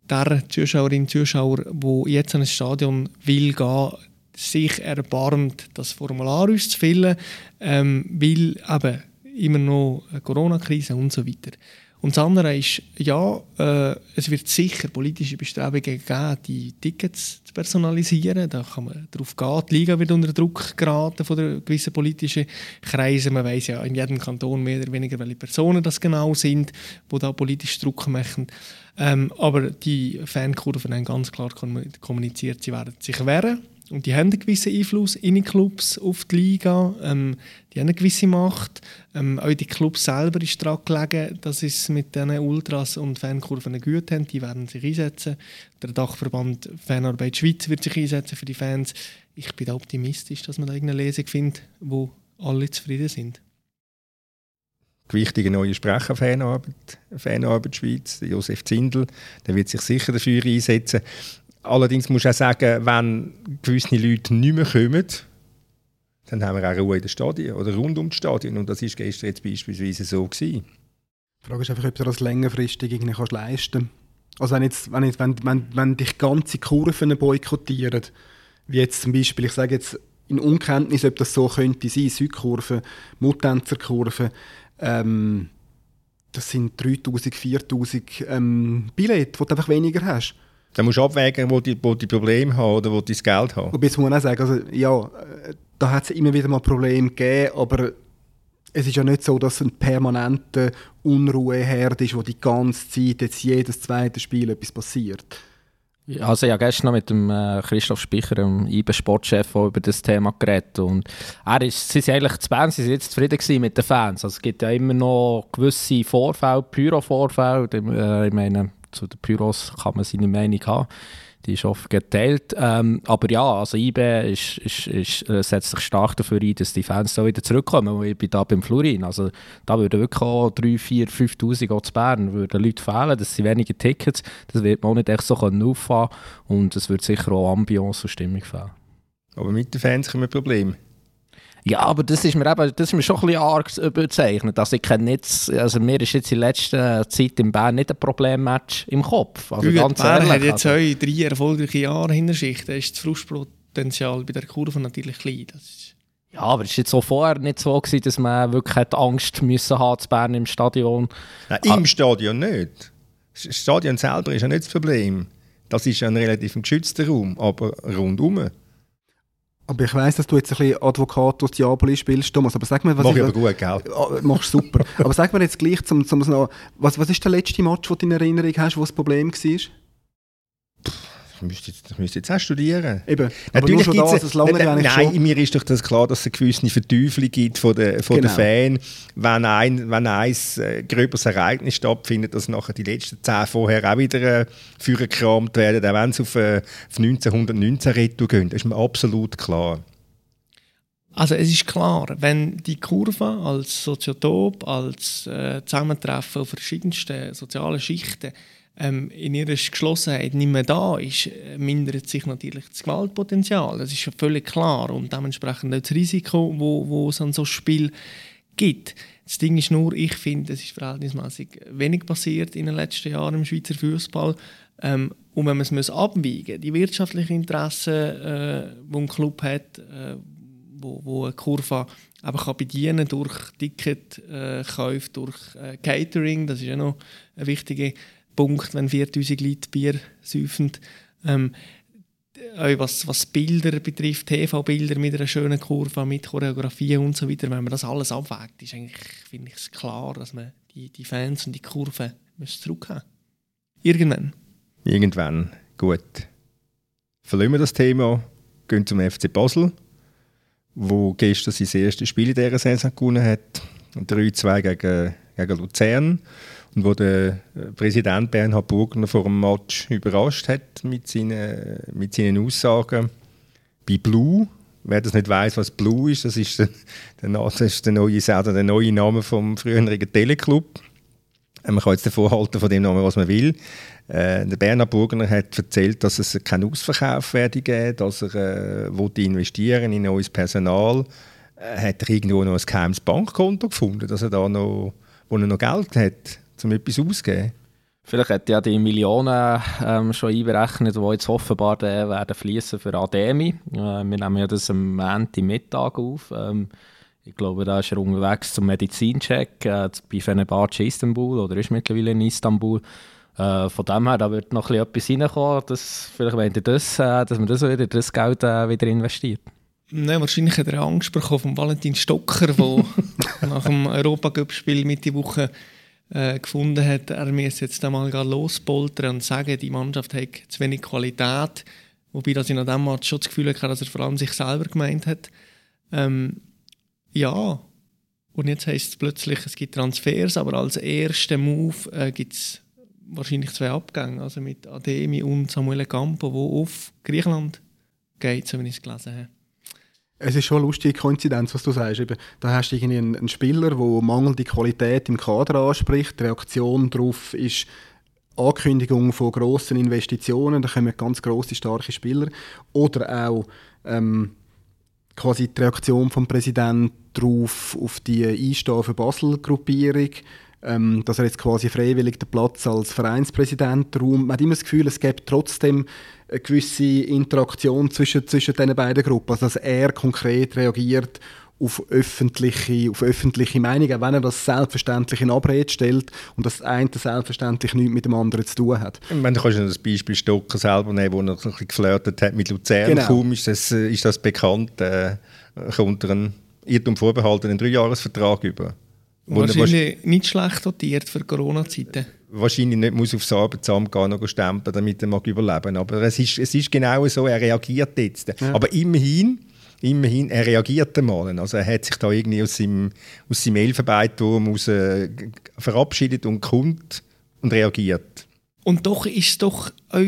der Zuschauerin, Zuschauer, wo jetzt an ein Stadion will gehen, sich erbarmt, das Formular auszufüllen, ähm, weil eben immer noch Corona-Krise und so weiter. Und das andere ist, ja, äh, es wird sicher politische Bestrebungen geben, die Tickets zu personalisieren. Da kann man darauf gehen. Die Liga wird unter Druck geraten von gewissen politischen Kreisen. Man weiß ja in jedem Kanton mehr oder weniger, welche Personen das genau sind, die da politisch Druck machen. Ähm, aber die Fankurven haben ganz klar kommuniziert, sie werden sich wehren und die haben einen gewissen Einfluss in die Clubs auf die Liga. Ähm, die haben eine gewisse Macht. Ähm, auch die Clubs selber ist daran gelegen, dass es mit diesen Ultras und Fankurven gut haben. Die werden sich einsetzen. Der Dachverband Fanarbeit Schweiz wird sich einsetzen für die Fans. Ich bin optimistisch, dass man da irgendeine Lesung findet, wo alle zufrieden sind. Gewichtige neue Sprecher Fanarbeit, Fanarbeit Schweiz, Josef Zindel, der wird sich sicher dafür einsetzen. Allerdings muss ich auch sagen, wenn gewisse Leute nicht mehr kommen, dann haben wir auch Ruhe in den Stadien oder rund um die Stadien. Und das war gestern jetzt beispielsweise so. Gewesen. Die Frage ist einfach, ob du das längerfristig irgendwie kannst leisten kannst. Also wenn, jetzt, wenn, jetzt, wenn, wenn, wenn dich ganze Kurven boykottieren, wie jetzt zum Beispiel, ich sage jetzt in Unkenntnis, ob das so könnte sein, Südkurve, Muttenzerkurve, ähm, das sind 3000, 4000 ähm, Billette, die du einfach weniger hast. Dann musst du abwägen, wo die, wo die Probleme haben oder wo die das Geld haben. Und jetzt muss man auch sagen, also, ja, da hat es immer wieder mal Probleme gegeben, aber es ist ja nicht so, dass es ein permanenter Unruheherd ist, wo die ganze Zeit, jetzt jedes zweite Spiel etwas passiert. Also ich habe gestern noch mit dem äh, Christoph Spicher, dem IBE-Sportchef, über das Thema geredet und er ist, sie sind eigentlich zu Bern, sie sind jetzt zufrieden mit den Fans. Also es gibt ja immer noch gewisse Vorfälle, Pyro-Vorfälle, äh, ich meine, zu den Pyros kann man seine Meinung haben. Die ist oft geteilt. Ähm, aber ja, also IB ist, ist, ist, äh, setzt sich stark dafür ein, dass die Fans so wieder zurückkommen. Ich bin da beim Florin. Also da würden wirklich auch 3, 4, 5'000 auch zu Bern würden Leute fehlen. Das sind wenige Tickets. Das wird man auch nicht echt so auffahren Und es wird sicher auch Ambiance und Stimmung fehlen. Aber mit den Fans kommen Probleme. Ja, aber das ist mir, eben, das ist mir schon ein bisschen arg bezeichnet. Also ich kenne jetzt, also mir ist jetzt in letzter Zeit in Bern nicht ein Problemmatch im Kopf. Also Gut, ganz Bern ehrlich, hat jetzt also. drei erfolgreiche Jahre hinter sich. Da ist das Frustpotenzial bei der Kurve natürlich klein. ja, aber es war jetzt so vorher nicht so, gewesen, dass man wirklich Angst müssen haben zu Bern im Stadion. Nein, Im ah. Stadion nicht. Das Stadion selber ist ja nicht das Problem. Das ist ja ein relativ geschützter Raum, aber rundum. Aber ich weiss, dass du jetzt ein bisschen Advocatus Diaboli spielst, Thomas. Aber sag mir, was Mach ich aber gut, gell? Ah, machst super. aber sag mir jetzt gleich, zum, zum noch, was, was ist der letzte Match, den du in Erinnerung hast, wo das Problem war? Ich müsste, jetzt, ich müsste jetzt auch studieren. Eben. Natürlich schon das, das lange nein, nein, schon. mir ist doch das klar, dass es eine gewisse Verteuflung gibt von den, von genau. den Fans, wenn ein, wenn ein äh, gröberes Ereignis stattfindet, dass nachher die letzten zehn vorher auch wieder äh, vorgekramt werden, auch wenn sie auf, äh, auf 1919 retour gehen. Das ist mir absolut klar. Also es ist klar, wenn die Kurve als Soziotop, als äh, Zusammentreffen auf verschiedensten sozialen Schichten ähm, in ihrer Geschlossenheit nicht mehr da ist, äh, mindert sich natürlich das Gewaltpotenzial. Das ist ja völlig klar und dementsprechend auch das Risiko, wo, wo es an so Spiel gibt. Das Ding ist nur, ich finde, es ist verhältnismäßig wenig passiert in den letzten Jahren im Schweizer Fußball. Ähm, und wenn man es abwiegen die wirtschaftlichen Interessen, äh, die ein Club hat, äh, wo, wo eine Kurve aber kann bedienen durch Ticketkäufe, äh, durch äh, Catering, das ist ja noch eine wichtige Punkt, wenn 4000 Leute Bier säufen. Ähm, was, was Bilder betrifft, TV-Bilder mit einer schönen Kurve, mit Choreografie und so weiter, wenn man das alles abwägt, ist eigentlich, finde ich es klar, dass man die, die Fans und die Kurve zurückhaben Irgendwann. Irgendwann. Gut. Verlassen wir das Thema, gehen zum FC Basel, wo gestern sein erstes Spiel in dieser Saison gewonnen hat. 3-2 gegen, gegen Luzern. Und wo der äh, Präsident Bernhard Burgner vor dem Match überrascht hat mit seinen, mit seinen Aussagen. Bei Blue, wer das nicht weiß, was Blue ist, das ist der, das ist der, neue, der neue Name vom früheren Teleclub. Äh, man kann jetzt davon halten von dem Namen, was man will. Äh, der Bernhard Burgner hat erzählt, dass es keinen Ausverkauf werde geben, dass er äh, investieren in neues Personal. Äh, hat er irgendwo noch ein geheimes Bankkonto gefunden, dass er da noch, wo er noch Geld hat, um etwas auszugeben? Vielleicht hat ja die Millionen ähm, schon einberechnet, die jetzt offenbar äh, werden fließen für Ademi. Äh, wir nehmen ja das am Ende Mittag auf. Ähm, ich glaube, da ist er unterwegs zum Medizincheck äh, bei Fenerbahce Istanbul oder ist mittlerweile in Istanbul. Äh, von dem her, da wird noch etwas reinkommen, dass, vielleicht wenn ihr das, äh, dass man das wieder, das Geld äh, wieder investiert. Nein, wahrscheinlich hat er Angst bekommen von Valentin Stocker, der nach dem Europacup-Spiel Mitte Woche äh, gefunden hat, er müsse jetzt einmal lospoltern und sagen, die Mannschaft hat zu wenig Qualität. Wobei dass ich nach dem Match schon das Gefühl hatte, dass er vor allem sich selber gemeint hat. Ähm, ja, und jetzt heisst es plötzlich, es gibt Transfers, aber als ersten Move äh, gibt es wahrscheinlich zwei Abgänge, also mit Ademi und Samuel Campo, wo auf Griechenland geht, so wie ich es gelesen habe. Es ist schon eine lustige Koinzidenz, was du sagst. Eben, da hast du irgendwie einen, einen Spieler, der mangelnde Qualität im Kader anspricht. Die Reaktion darauf ist Ankündigung von grossen Investitionen. Da kommen ganz grosse, starke Spieler. Oder auch ähm, quasi die Reaktion vom Präsidenten darauf, auf die Einstehen für Basel-Gruppierung ähm, dass er jetzt quasi freiwillig den Platz als Vereinspräsident räumt. Man hat immer das Gefühl, es gibt trotzdem eine gewisse Interaktion zwischen, zwischen diesen beiden Gruppen, also dass er konkret reagiert auf öffentliche, auf öffentliche Meinungen, wenn er das selbstverständlich in Abrede stellt und das eine selbstverständlich nichts mit dem anderen zu tun hat. Ich meine, du kannst das Beispiel Stocker selber nehmen, wo er ein bisschen geflirtet hat mit Luzern. Genau. Kaum ist das, ist das bekannt, äh, kommt er einen Irrtum vorbehaltenen Dreijahresvertrag über. Wahrscheinlich nicht schlecht dotiert für Corona-Zeiten. Wahrscheinlich nicht muss aufs Arbeitsamt gehen und stempeln, damit er mag überleben Aber es ist, es ist genau so, er reagiert jetzt. Ja. Aber immerhin, immerhin, er reagiert einmal. Also er hat sich da irgendwie aus seinem, aus seinem Elfenbeinturm aus, äh, verabschiedet und kommt und reagiert. Und doch ist es doch auch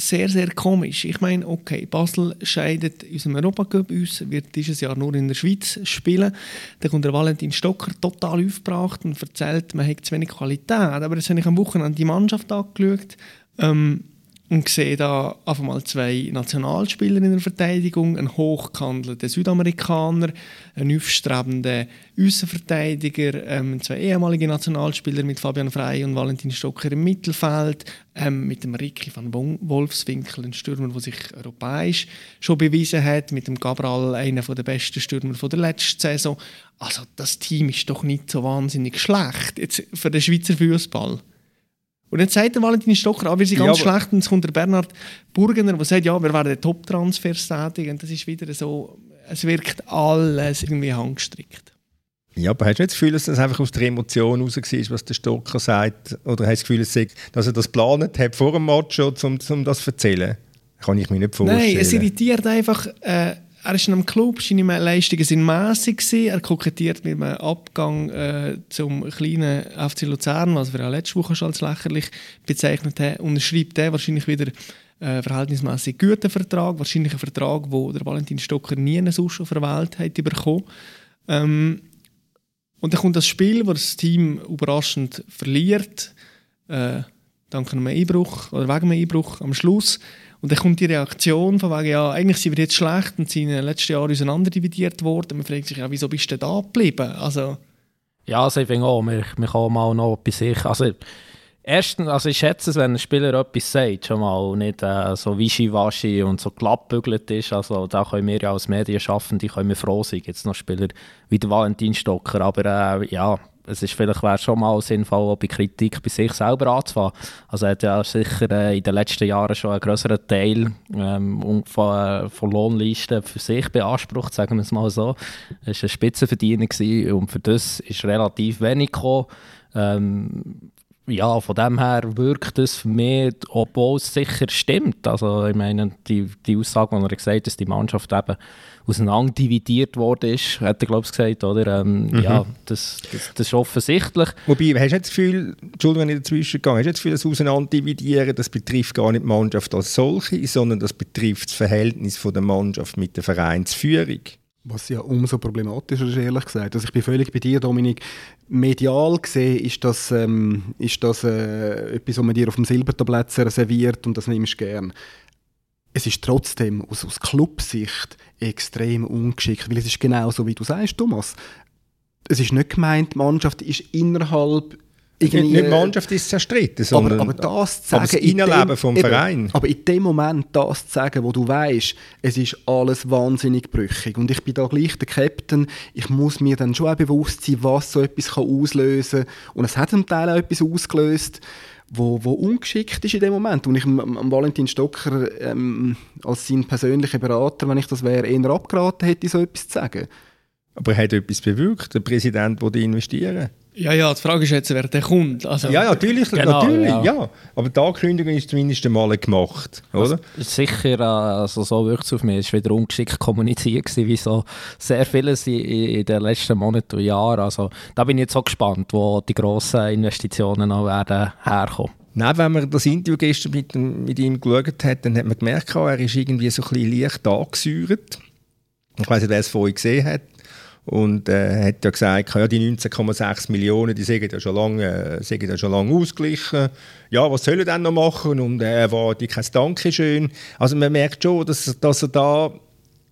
sehr, sehr komisch. Ich meine, okay, Basel scheidet in unserem Europacup aus, wird dieses Jahr nur in der Schweiz spielen. Dann kommt der Valentin Stocker total aufgebracht und erzählt, man hat zu wenig Qualität. Aber jetzt habe ich am Wochenende die Mannschaft angeschaut. Ähm, und sehe da einfach mal zwei Nationalspieler in der Verteidigung, einen hochgehandelten Südamerikaner, einen aufstrebenden Außenverteidiger, ähm, zwei ehemalige Nationalspieler mit Fabian Frey und Valentin Stocker im Mittelfeld, ähm, mit dem Ricky van Wolfswinkel, ein Stürmer, der sich europäisch schon bewiesen hat, mit dem Gabral, einer der besten Stürmer der letzten Saison. Also das Team ist doch nicht so wahnsinnig schlecht jetzt für den Schweizer Fußball. Und jetzt sagt der Valentin Stocker, ah, wir sind ganz ja, schlecht. Und jetzt kommt der Bernhard Burgener, der sagt, ja, wir werden Top-Transfers tätigen. Und das ist wieder so, es wirkt alles irgendwie handgestrickt. Ja, aber hast du nicht das Gefühl, dass das einfach aus der Emotion raus war, was der Stocker sagt? Oder hast du das Gefühl, dass er das geplant hat vor dem Match schon, um, um das zu erzählen? Kann ich mir nicht vorstellen. Nein, es irritiert einfach... Äh, er ist in einem Club, seine Leistungen sind mässig Er kokettiert mit einem Abgang äh, zum kleinen FC Luzern, was wir ja letzte Woche schon als lächerlich bezeichnet haben. Und er schreibt dann wahrscheinlich wieder äh, verhältnismäßig guten Vertrag, wahrscheinlich einen Vertrag, wo der Valentin Stocker nie sonst auf der Welt hat. Ähm, und dann kommt das Spiel, wo das Team überraschend verliert, äh, dank einem Einbruch oder wegen einem Einbruch am Schluss. Und dann kommt die Reaktion von wegen, ja, eigentlich sind wir jetzt schlecht und sind in den letzten Jahren auseinanderdividiert worden. Man fragt sich ja, wieso bist du da geblieben? Also, ja, also ich finde auch, man, man kann mal noch bei sich, also erstens, also ich schätze es, wenn ein Spieler etwas sagt, schon mal und nicht äh, so wischiwaschi und so glattbügelt ist, also da können wir ja als Medienschaffende können wir froh sein, jetzt noch Spieler wie der Valentin Stocker, aber äh, ja, es ist vielleicht wäre schon mal sinnvoll, bei Kritik bei sich selber anzufangen. Also er hat ja sicher äh, in den letzten Jahren schon einen größeren Teil ähm, von, äh, von Lohnlisten für sich beansprucht, sagen wir es mal so. Er war ein Spitzenverdiener und für das ist relativ wenig gekommen. Ähm, ja, von dem her wirkt es für mich, obwohl es sicher stimmt. Also ich meine, die, die Aussage, die er gesagt hat, dass die Mannschaft eben auseinanderdividiert worden ist, hat er glaube ich gesagt, oder? Ähm, mhm. Ja, das, das, das, ist offensichtlich. Wobei, hast du das Gefühl, Entschuldigung, wenn ich dazwischen gehe, hast du das Gefühl, das Auseinanderdividieren, das betrifft gar nicht die Mannschaft als solche, sondern das betrifft das Verhältnis von der Mannschaft mit der Vereinsführung? Was ja umso problematischer ist, ehrlich gesagt. Also ich bin völlig bei dir, Dominik. Medial gesehen ist das, ähm, ist das äh, etwas, was man dir auf dem Silbertablett serviert und das nimmst du gern. Es ist trotzdem aus, aus Clubsicht extrem ungeschickt, weil es ist genau so, wie du sagst, Thomas. Es ist nicht gemeint, die Mannschaft ist innerhalb irgendwie, nicht die Mannschaft ist zerstritten, sondern aber, aber das zu sagen, das Innenleben vom eben, Verein. Aber in dem Moment das zu sagen, wo du weißt, es ist alles wahnsinnig brüchig und ich bin da gleich der Captain, ich muss mir dann schon auch bewusst sein, was so etwas kann auslösen kann und es hat zum Teil auch etwas ausgelöst, wo, wo ungeschickt ist in dem Moment. Und ich am Valentin Stocker ähm, als sein persönlicher Berater, wenn ich das wäre, eher abgeraten hätte, so etwas zu sagen. Aber er hat etwas bewirkt, der Präsident wollte investieren. Ja, ja, die Frage ist jetzt, wer der kommt. Also, ja, ja, natürlich, genau, natürlich ja. ja. Aber die Ankündigung ist zumindest einmal gemacht, oder? Also, sicher, äh, also so wirkt es auf mich, es war wieder ungeschickt kommuniziert, gewesen, wie so sehr vieles in, in den letzten Monaten und Jahren. Also da bin ich jetzt so gespannt, wo die grossen Investitionen noch werden herkommen. Nein, wenn man das Interview gestern mit, mit ihm geschaut hat, dann hat man gemerkt, er ist irgendwie so ein bisschen leicht angesäuert. Ich weiß nicht, wer es vorhin gesehen hat. Und äh, hat ja gesagt, ja, die 19,6 Millionen, die sind ja schon lange, äh, ja schon lange ausgeglichen. Ja, was soll er denn noch machen? Und er erwartet kein Dankeschön. Also man merkt schon, dass, dass er da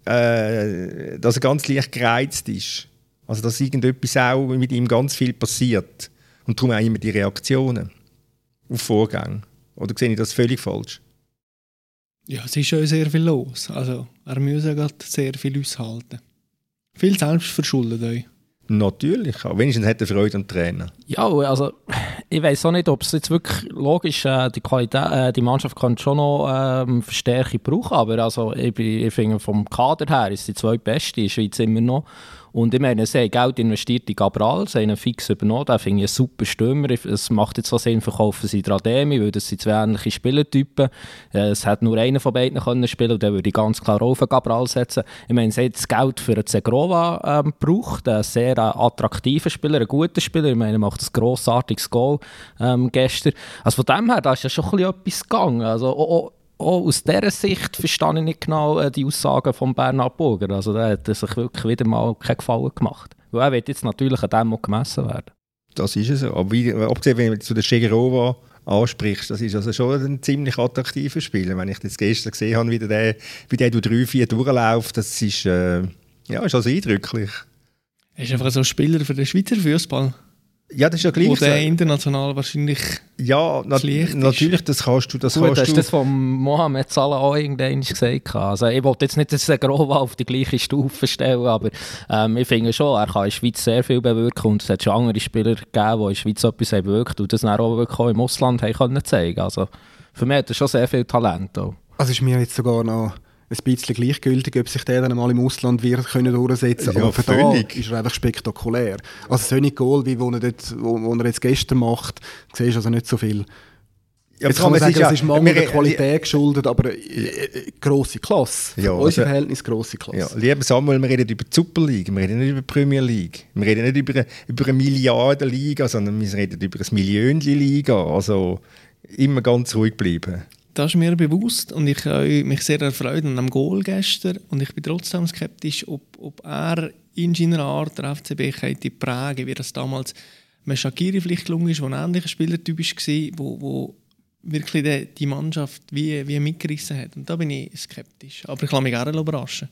äh, dass er ganz leicht gereizt ist. Also dass irgendetwas auch mit ihm ganz viel passiert. Und darum auch immer die Reaktionen auf Vorgänge. Oder sehe ich das völlig falsch? Ja, es ist schon sehr viel los. Also er muss ja gerade sehr viel aushalten. Viel selbst verschuldet euch. Natürlich, aber wenigstens hat er Freude am Trainer. Ja, also ich weiß auch nicht, ob es jetzt wirklich logisch äh, die Qualität, äh, die Mannschaft kann schon noch ähm, Verstärkung brauchen, aber also ich, ich finde vom Kader her ist die zweitbeste in der Schweiz immer noch und ich meine, sie haben Geld investiert in Cabral, sie haben ihn fix übernommen, den finde ich ein super Stürmer. Es macht jetzt so Sinn, verkaufen sie Drademi, weil das sind zwei ähnliche Spielertypen. Äh, es hätte nur einer von beiden können spielen und dann würde ich ganz klar auf Cabral setzen. Ich meine, sie haben das Geld für einen Zegrova ähm, gebraucht, einen sehr äh, attraktiven Spieler, einen guten Spieler. Ich meine, er macht ein grossartiges Goal ähm, gestern. Also von dem her, da ist ja schon ein bisschen etwas gegangen. Also, oh, oh, auch aus dieser Sicht verstehe ich nicht genau äh, die Aussagen von Bernhard Burger. Also da hat er sich wirklich wieder mal keinen Gefallen gemacht. Weil er wird jetzt natürlich an dem gemessen werden. Das ist es. Aber wie, abgesehen, wenn du zu der Schegerova ansprichst, das ist also schon ein ziemlich attraktiver Spieler. Wenn ich das gestern gesehen habe, wie der, wie der durch drei, vier durchläuft, das ist, äh, ja, ist also eindrücklich. Er ist einfach so ein Spieler für den Schweizer Fußball. Ja, das ist ja gleich. Wo der international wahrscheinlich ja, na natürlich, das kannst du. Das Gut, kannst hast du das von Mohamed Salah auch irgendwann gesagt. Also, ich wollte jetzt nicht das Grova auf die gleiche Stufe stellen, aber ähm, ich finde schon, er kann in der Schweiz sehr viel bewirken und es hat schon andere Spieler gegeben, die in der Schweiz etwas bewirkt und das dann auch wirklich auch im Ausland haben können zeigen. Also, für mich hat er schon sehr viel Talent. Auch. Also ist mir jetzt sogar noch ein bisschen gleichgültig, ob sich der dann mal im Ausland wird können durchsetzen können. Ja, Aber für völlig. ist er einfach spektakulär. Also so ein Goal, wie wo er, dort, wo, wo er jetzt gestern macht, siehst du also nicht so viel. Ja, jetzt kann man sagen, es ist, ja, ist mangelnde Qualität geschuldet, aber äh, äh, grosse Klasse. Ja, Unser also, Verhältnis grosse Klasse. Ja, lieber Samuel, wir reden über die Super League, wir reden nicht über die Premier League. Wir reden nicht über, über eine Milliardenliga, sondern wir reden über eine Millionenliga. Also immer ganz ruhig bleiben das ist mir bewusst und ich habe mich sehr erfreut an dem Goal gestern und ich bin trotzdem skeptisch, ob, ob er in seiner Art der FCB könnte prägen, wie das damals mit Shakiri vielleicht gelungen ist, der ein ähnlicher Spielertyp war, wo, wo wirklich die, Mannschaft wie, wie mitgerissen hat. Und da bin ich skeptisch. Aber ich lasse mich gerne überraschen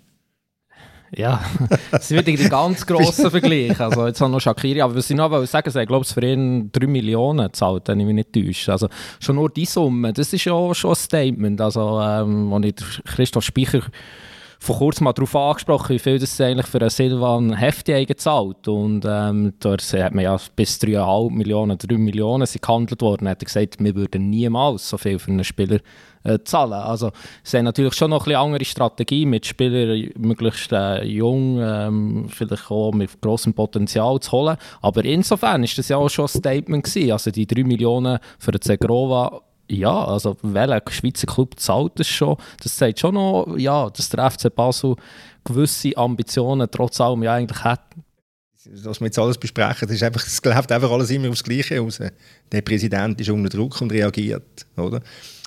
ja, es wieder die ganz grossen Vergleiche. Also jetzt haben noch Shakiri, aber was ich noch sagen wollte, ich glaube, es für ihn 3 Millionen zahlt, wenn ich mich nicht täusche. Also schon nur die Summe, das ist ja schon ein Statement. Also, ähm, als ich Christoph Speicher vor kurzem mal darauf angesprochen, wie viel das eigentlich für einen Silvan Hefti gezahlt Und ähm, dort hat man ja bis 3,5 Millionen, 3 Millionen sind gehandelt worden. hat er gesagt, wir würden niemals so viel für einen Spieler äh, zahlen. Also sie haben natürlich schon noch eine andere Strategie, mit Spielern möglichst äh, jung, ähm, vielleicht auch mit grossem Potenzial zu holen. Aber insofern ist das ja auch schon ein Statement gewesen. Also die 3 Millionen für den Zegrova ja, also welcher Schweizer Club zahlt das schon? Das zeigt schon noch, ja, dass der FC Basel gewisse Ambitionen trotz allem ja eigentlich hat. Was wir jetzt alles besprechen, das ist einfach, es läuft einfach alles immer aufs Gleiche raus. Der Präsident ist unter Druck und reagiert, oder?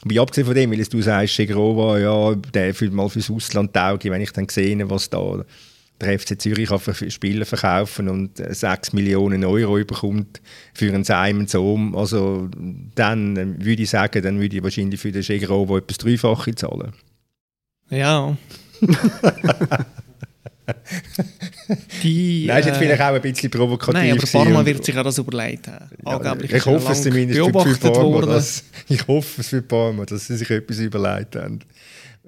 Aber abgesehen von dem, weil du sagst, Segrova, ja, der fühlt mal fürs Ausland tauge, wenn ich dann sehe, was da der FC Zürich kann Spieler verkaufen und 6 äh, Millionen Euro bekommt für einen Simon Sohm, also dann äh, würde ich sagen, dann würde ich wahrscheinlich für den Schegerovo etwas Dreifache zahlen. Ja. Die, Nein, ist jetzt äh, vielleicht auch ein bisschen provokativ. Nein, aber Parma wird sich auch das überlegt haben. Ja, ich hoffe es zumindest für, für Parma, dass, ich hoffe es für Parma, dass sie sich etwas überlegt haben.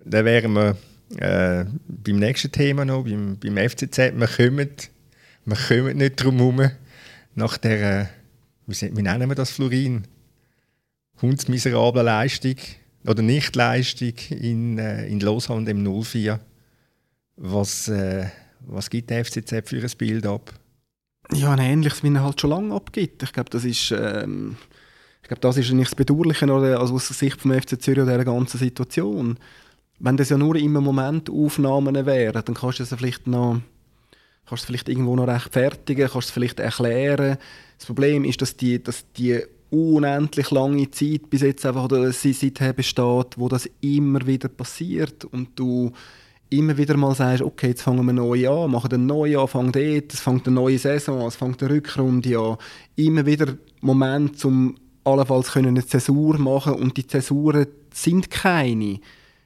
Dann wären wir äh, beim nächsten Thema noch, beim, beim FCZ, wir kommen, wir kommen nicht drum herum, nach der, wie, wie nennen wir das, Florin? Hundsmiserable Leistung oder Nichtleistung in, äh, in Lausanne im 04. Was, äh, was gibt der FCZ für ein Bild ab? Ja, ein ähnliches, wie er halt schon lange abgibt. Ich glaube, das ist... Ähm ich glaube, das ist eigentlich das Bedauerliche also aus der Sicht vom FC Zürich oder dieser ganzen Situation wenn das ja nur immer Momentaufnahmen wären, dann kannst du es vielleicht noch kannst du vielleicht irgendwo noch rechtfertigen, kannst es vielleicht erklären. Das Problem ist, dass die, dass die unendlich lange Zeit bis jetzt einfach oder seither besteht, wo das immer wieder passiert und du immer wieder mal sagst, okay, jetzt fangen wir neu an, machen einen neuen Anfang dort, es fängt eine neue Saison an, es fängt eine Rückrunde an. Immer wieder Moment, um allenfalls eine Zäsur machen und die Zäsuren sind keine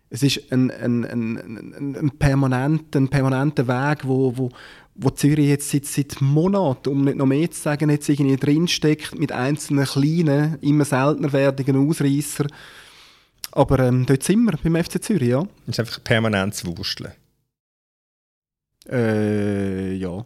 es ist ein, ein, ein, ein, permanenter, ein permanenter Weg, wo, wo, wo Zürich jetzt seit, seit Monaten, um nicht noch mehr zu sagen, jetzt irgendwie drinsteckt mit einzelnen kleinen, immer seltener werdenden Ausreißer. Aber ähm, dort sind wir beim FC Zürich, ja. Es ist einfach permanent zu wursteln. Äh, ja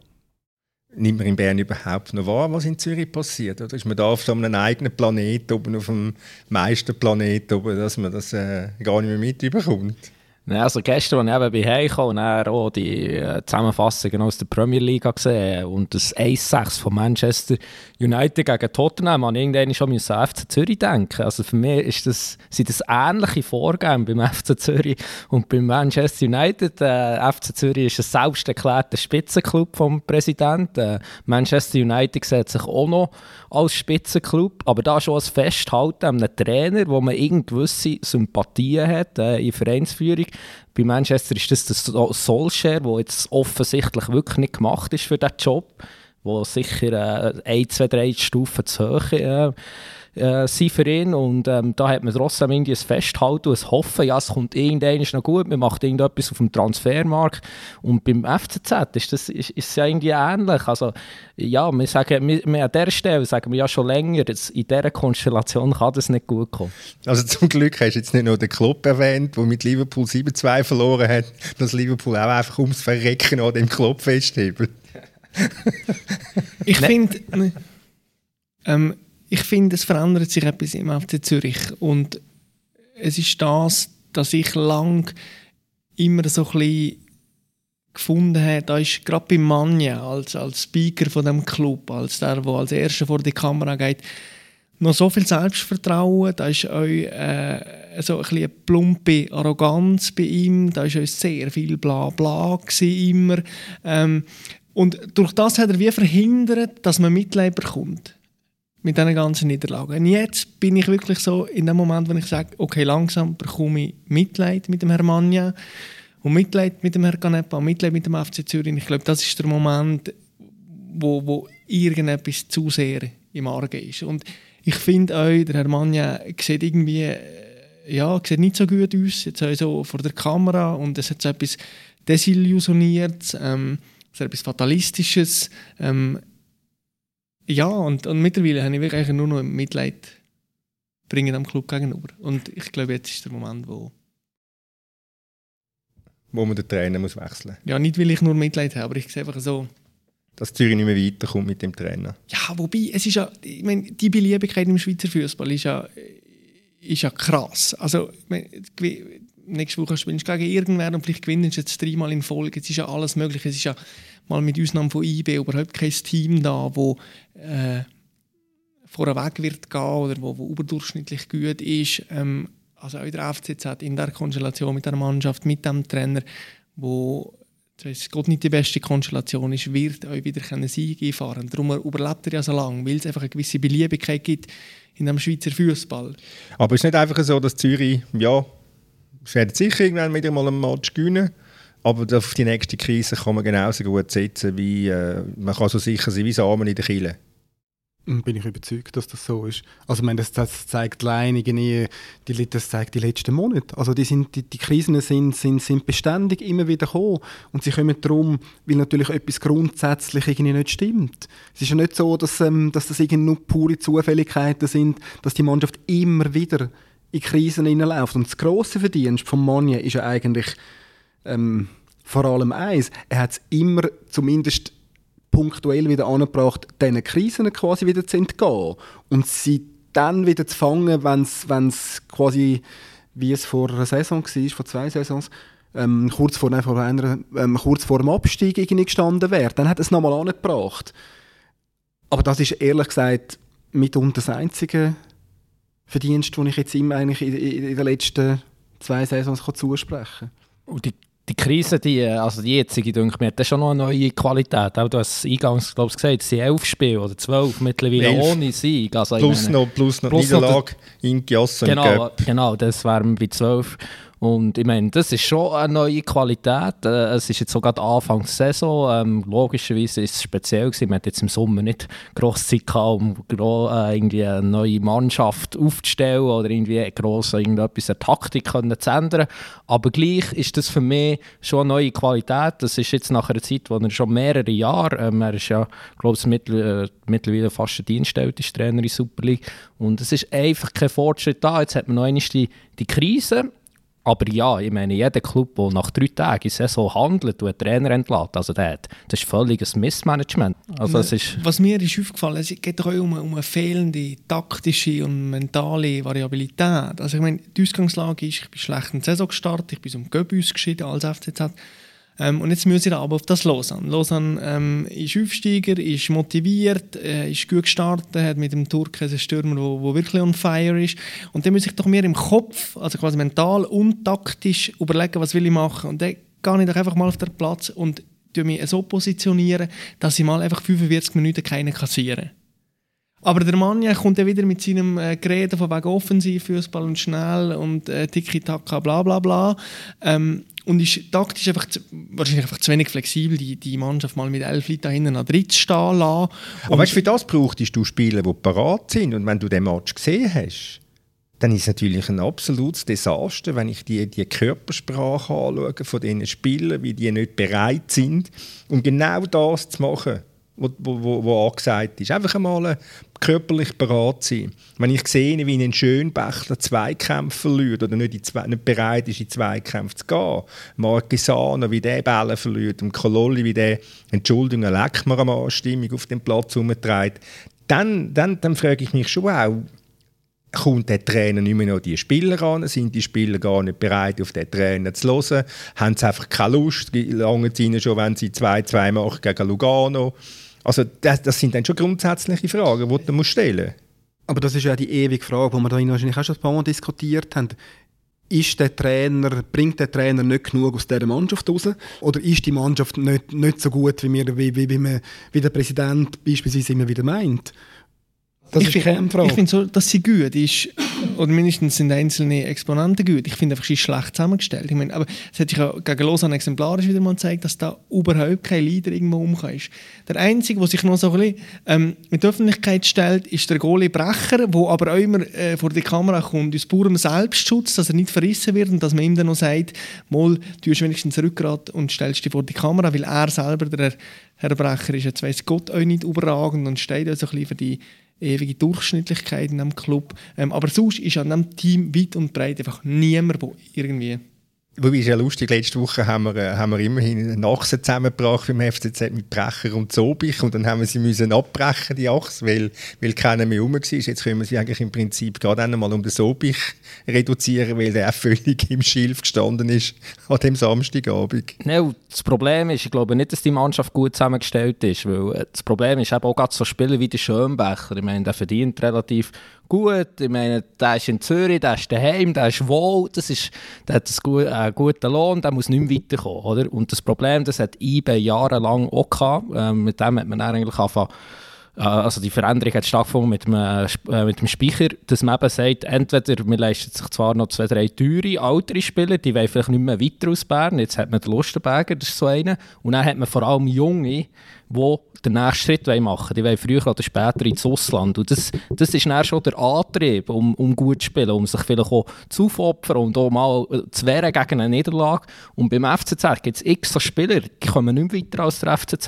nimmt man in Bern überhaupt noch wahr, was in Zürich passiert? Oder ist man da auf so einem eigenen Planet, oben auf dem meisten Planet, oben, dass man das äh, gar nicht mehr mitbekommt? Also gestern, als ich eben Heiko und dann auch die äh, Zusammenfassungen aus der Premier League gesehen und das 1-6 von Manchester United gegen Tottenham, habe ich irgendwann schon an FC Zürich denken. Also für mich ist das, sind das ähnliche Vorgänge beim FC Zürich und beim Manchester United. Äh, FC Zürich ist ein selbsterklärter Spitzenclub vom Präsidenten. Äh, Manchester United sieht sich auch noch als Spitzenclub, aber da schon als Festhalten an einem Trainer, wo man irgendwelche Sympathien hat äh, in Vereinsführung. Bei Manchester ist das das Solskjaer, der jetzt offensichtlich wirklich nicht gemacht ist für diesen Job, wo sicher äh, ein, zwei, drei Stufen zu hoch äh, äh, sind für ihn. Und ähm, da hat man trotzdem irgendwie ein Festhalten und ein Hoffen, ja, es kommt irgendwann noch gut, man macht irgendetwas auf dem Transfermarkt. Und beim FCZ ist das ist, ist ja irgendwie ähnlich. Also, ja, wir sagen, wir, wir an dieser Stelle sagen wir ja schon länger, dass in dieser Konstellation kann das nicht gut kommen. Also zum Glück hast du jetzt nicht nur den Club erwähnt, der mit Liverpool 7-2 verloren hat, dass Liverpool auch einfach ums Verrecken an dem Club festhebelt. ich finde, ähm, ich finde, es verändert sich etwas im FC Zürich. Und es ist das, dass ich lang immer so ein bisschen gefunden habe, da ist gerade bei Manja als, als Speaker von dem Club, als der, der als Erster vor die Kamera geht, noch so viel Selbstvertrauen, da ist euch äh, so ein eine plumpe Arroganz bei ihm, da ist euch sehr viel Blabla immer. Ähm, und durch das hat er wie verhindert, dass man Mitleid bekommt mit diesen ganzen Niederlagen. Und jetzt bin ich wirklich so in dem Moment, wenn ich sage, okay, langsam bekomme ich Mitleid mit dem Herrn Manja und Mitleid mit dem Herrn Canepa und Mitleid mit dem FC Zürich. Ich glaube, das ist der Moment, wo, wo irgendetwas zu sehr im Argen ist. Und ich finde auch, der Herr Manja sieht irgendwie äh, ja, sieht nicht so gut aus, jetzt so vor der Kamera und es hat so etwas desillusioniert, ähm, so etwas Fatalistisches. Ähm, ja, und, und mittlerweile habe ich wirklich nur noch Mitleid bringen am Club gegenüber. Und ich glaube, jetzt ist der Moment, wo wo man den Trainer muss wechseln muss. Ja, nicht weil ich nur Mitleid habe, aber ich sehe einfach so... Dass Zürich nicht mehr weiterkommt mit dem Trainer. Ja, wobei, es ist ja, ich meine, die Beliebigkeit im Schweizer Fußball ist ja, ist ja krass. Also, ich meine, nächste Woche spielst du gegen irgendwer und vielleicht gewinnst du jetzt dreimal in Folge. Es ist ja alles möglich. Es ist ja mal mit Ausnahme von IB überhaupt kein Team da, wo äh, vorweg wird gehen oder wo, wo überdurchschnittlich gut ist. Ähm, also auch der FCZ, in der Konstellation mit der Mannschaft, mit dem Trainer, wo es Gott nicht die beste Konstellation ist, wird euch wieder einen Sieg einfahren. Darum überlebt er ja so lange, weil es einfach eine gewisse Beliebigkeit gibt in dem Schweizer Fußball. Aber es ist nicht einfach so, dass Zürich, ja, es werden sicher irgendwann wieder mal einen Match gewinnen, aber auf die nächste Krise kann man genauso gut setzen, wie äh, man kann so sicher sein wie Samen in der Kille. Hm, bin ich überzeugt, dass das so ist. Also, ich meine, das, das zeigt die, das zeigt die letzten Monate. Also, die, sind, die, die Krisen sind, sind, sind beständig immer wieder gekommen. Und sie kommen darum, weil natürlich etwas grundsätzlich irgendwie nicht stimmt. Es ist ja nicht so, dass, ähm, dass das irgendwie nur pure Zufälligkeiten sind, dass die Mannschaft immer wieder in Krisen hineinläuft. Und das grosse Verdienst von Manje ist ja eigentlich ähm, vor allem eins. Er hat es immer zumindest punktuell wieder angebracht, diesen Krisen quasi wieder zu entgehen. Und sie dann wieder zu fangen, wenn es quasi, wie es vor einer Saison war, vor zwei Saisons, ähm, kurz, vor, nein, vor einer, ähm, kurz vor dem Abstieg irgendwie gestanden wäre. Dann hat es nochmal angebracht. Aber das ist ehrlich gesagt mitunter das einzige Verdienst, den ich jetzt ihm eigentlich in, in, in den letzten zwei Saisons zusprechen kann. Und die die Krise, die, also die jetzige, denke ich mir, hat schon noch eine neue Qualität. Auch du hast eingangs glaub, gesagt, es sind elf Spiele oder zwölf mittlerweile elf. ohne Sieg. Also plus, meine, noch, plus noch plus Niederlage in Giassen Genau, genau, das wären bei zwölf. Und ich meine, das ist schon eine neue Qualität. Äh, es ist jetzt sogar Anfang der Saison. Ähm, logischerweise ist es speziell gewesen. Man hat jetzt im Sommer nicht gross Zeit gehabt, um äh, irgendwie eine neue Mannschaft aufzustellen oder irgendwie gross irgendetwas eine Taktik können zu ändern. Aber gleich ist das für mich schon eine neue Qualität. Das ist jetzt nach einer Zeit, wo er schon mehrere Jahre, ähm, er ist ja, glaube ich, mittler, äh, mittlerweile fast ein dienstältester Trainer in Super League. Und es ist einfach kein Fortschritt da. Jetzt hat man noch einmal die, die Krise aber ja, ich meine, jeder Club, der nach drei Tagen in Saison handelt und einen Trainer entlässt, also der, das ist völliges Missmanagement. Also es ist Was mir ist aufgefallen, es geht doch auch um, um eine fehlende taktische und mentale Variabilität. Also ich meine, die Ausgangslage ist, ich bin schlecht in die Saison gestartet, ich bin zum Göbus geschieden als FCZ. Ähm, und jetzt müssen wir aber auf das Lausanne. Lausanne ähm, ist Aufsteiger, ist motiviert, äh, ist gut gestartet, hat mit dem Turken einen Stürmer, der wirklich on fire ist. Und dann muss ich doch mehr im Kopf, also quasi mental und taktisch überlegen, was will ich machen. Und dann gehe ich doch einfach mal auf den Platz und mich so positionieren, dass ich mal einfach 45 Minuten keine kassiere. Aber der Mann ja, kommt ja wieder mit seinem äh, Gerede von wegen Offensivfußball und schnell und äh, Tiki-Taka, bla bla bla. Ähm, und ist taktisch einfach zu, wahrscheinlich einfach zu wenig flexibel, die, die Mannschaft mal mit elf Leuten da hinten an dritt stehen lassen. Aber weißt, für das brauchtest du Spieler, die parat sind. Und wenn du den Match gesehen hast, dann ist es natürlich ein absolutes Desaster, wenn ich die, die Körpersprache anschaue von diesen Spielern, wie die nicht bereit sind, um genau das zu machen wo, wo, wo angesagt ist. Einfach einmal körperlich bereit sein. Wenn ich sehe, wie ein Schönbächler Zweikämpfe verliert oder nicht, Zwei, nicht, bereit ist, in Zweikämpfe zu gehen, Marquesano, wie der Bälle verliert, und Kololli, wie der, Entschuldigung, leck mir am auf dem Platz umtreibt, dann, dann, dann frage ich mich schon auch, kommt der Trainer nicht mehr noch die Spieler an? Sind die Spieler gar nicht bereit, auf den Trainer zu hören? Haben sie einfach keine Lust? Lange sie ihnen schon, wenn sie 2-2 machen gegen Lugano? Also das, das, sind dann schon grundsätzliche Fragen, die du stellen musst. Aber das ist ja die ewige Frage, die wir da wahrscheinlich auch schon ein paar Mal diskutiert haben. Ist der Trainer, bringt der Trainer nicht genug aus dieser Mannschaft raus? Oder ist die Mannschaft nicht, nicht so gut, wie, wir, wie, wie, wie, man, wie der Präsident beispielsweise immer wieder meint? Das ich, ist die Kernfrage. Ich finde so, dass sie gut ist, oder mindestens sind einzelne Exponenten gut. Ich finde einfach, sie ist schlecht zusammengestellt. Ich meine, aber es hat sich ja gegen Lausanne exemplarisch wieder mal gezeigt, dass da überhaupt kein Leader irgendwo umkommt. Der Einzige, der sich noch so ein bisschen ähm, mit der Öffentlichkeit stellt, ist der Goalie Brecher, der aber auch immer äh, vor die Kamera kommt, aus purem Selbstschutz, dass er nicht verrissen wird und dass man ihm dann noch sagt, mal, du hast wenigstens Rückgrat und stellst dich vor die Kamera, weil er selber, der Herr Brecher, ist jetzt weiss Gott auch nicht überragend und steht also ein bisschen für die ewige Durchschnittlichkeit in diesem Club. Ähm, aber sonst ist an diesem Team weit und breit einfach niemand, der irgendwie Wobei ist ja lustig, letzte Woche haben wir, äh, haben wir immerhin eine Achse zusammengebracht beim FCZ mit Brecher und Zobich und dann haben wir sie müssen abbrechen, die Achse, weil, weil keiner mehr rum war. Jetzt können wir sie eigentlich im Prinzip gerade einmal um den Sobich reduzieren, weil der völlig im Schilf gestanden ist an dem Samstagabend. Ja, das Problem ist, ich glaube nicht, dass die Mannschaft gut zusammengestellt ist, weil äh, das Problem ist eben auch gerade so Spieler wie der Schönbecher. Ich meine, der verdient relativ gut. Ich meine, der ist in Zürich, der ist daheim, der ist wohl, das ist, der hat einen äh, guten Lohn, der muss nicht mehr weiterkommen. Oder? Und das Problem, das hat IBE jahrelang auch gehabt. Ähm, mit dem hat man eigentlich angefangen, äh, also die Veränderung hat stattgefunden mit dem, äh, mit dem Speicher, dass man eben sagt, entweder man leistet sich zwar noch zwei, drei teure, ältere Spieler, die wollen vielleicht nicht mehr weiter aus Bern, jetzt hat man den Lustenberger, das ist so einer, und dann hat man vor allem Junge, die den nächsten Schritt machen wollen. Die wollen früher oder später ins Ausland. Und das, das ist dann schon der Antrieb, um, um gut zu spielen, um sich vielleicht auch zu opfern und auch mal zu wehren gegen eine Niederlage. Und beim FCZ gibt es x so Spieler, die kommen nicht weiter als der FCZ.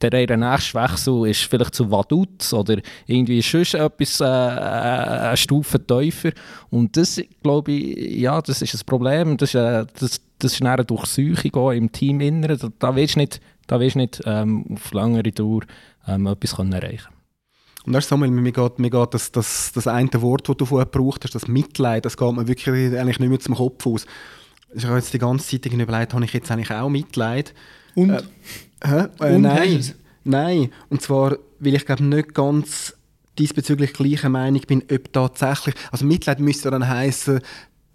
Der ihre nächste Wechsel ist vielleicht zu Vaduz oder irgendwie sonst etwas äh, äh eine Stufe tiefer. Und das, glaube ich, ja, das ist ein Problem. Das ist, äh, das, das ist eine Durchsuchung im Team. Da, da willst du nicht da wirst du nicht ähm, auf langere Dauer ähm, etwas können erreichen und das ist Samuel, mir geht, mir geht das, das, das eine Wort, das du vorher gebraucht hast, das Mitleid, das geht mir wirklich eigentlich nicht mehr zum Kopf aus. Ich habe jetzt die ganze Zeit überlegt, habe ich jetzt eigentlich auch Mitleid? Und? Äh, hä? Äh, Und nein, nein. Und zwar, weil ich glaube nicht ganz diesbezüglich gleicher Meinung bin, ob tatsächlich, also Mitleid müsste dann heißen,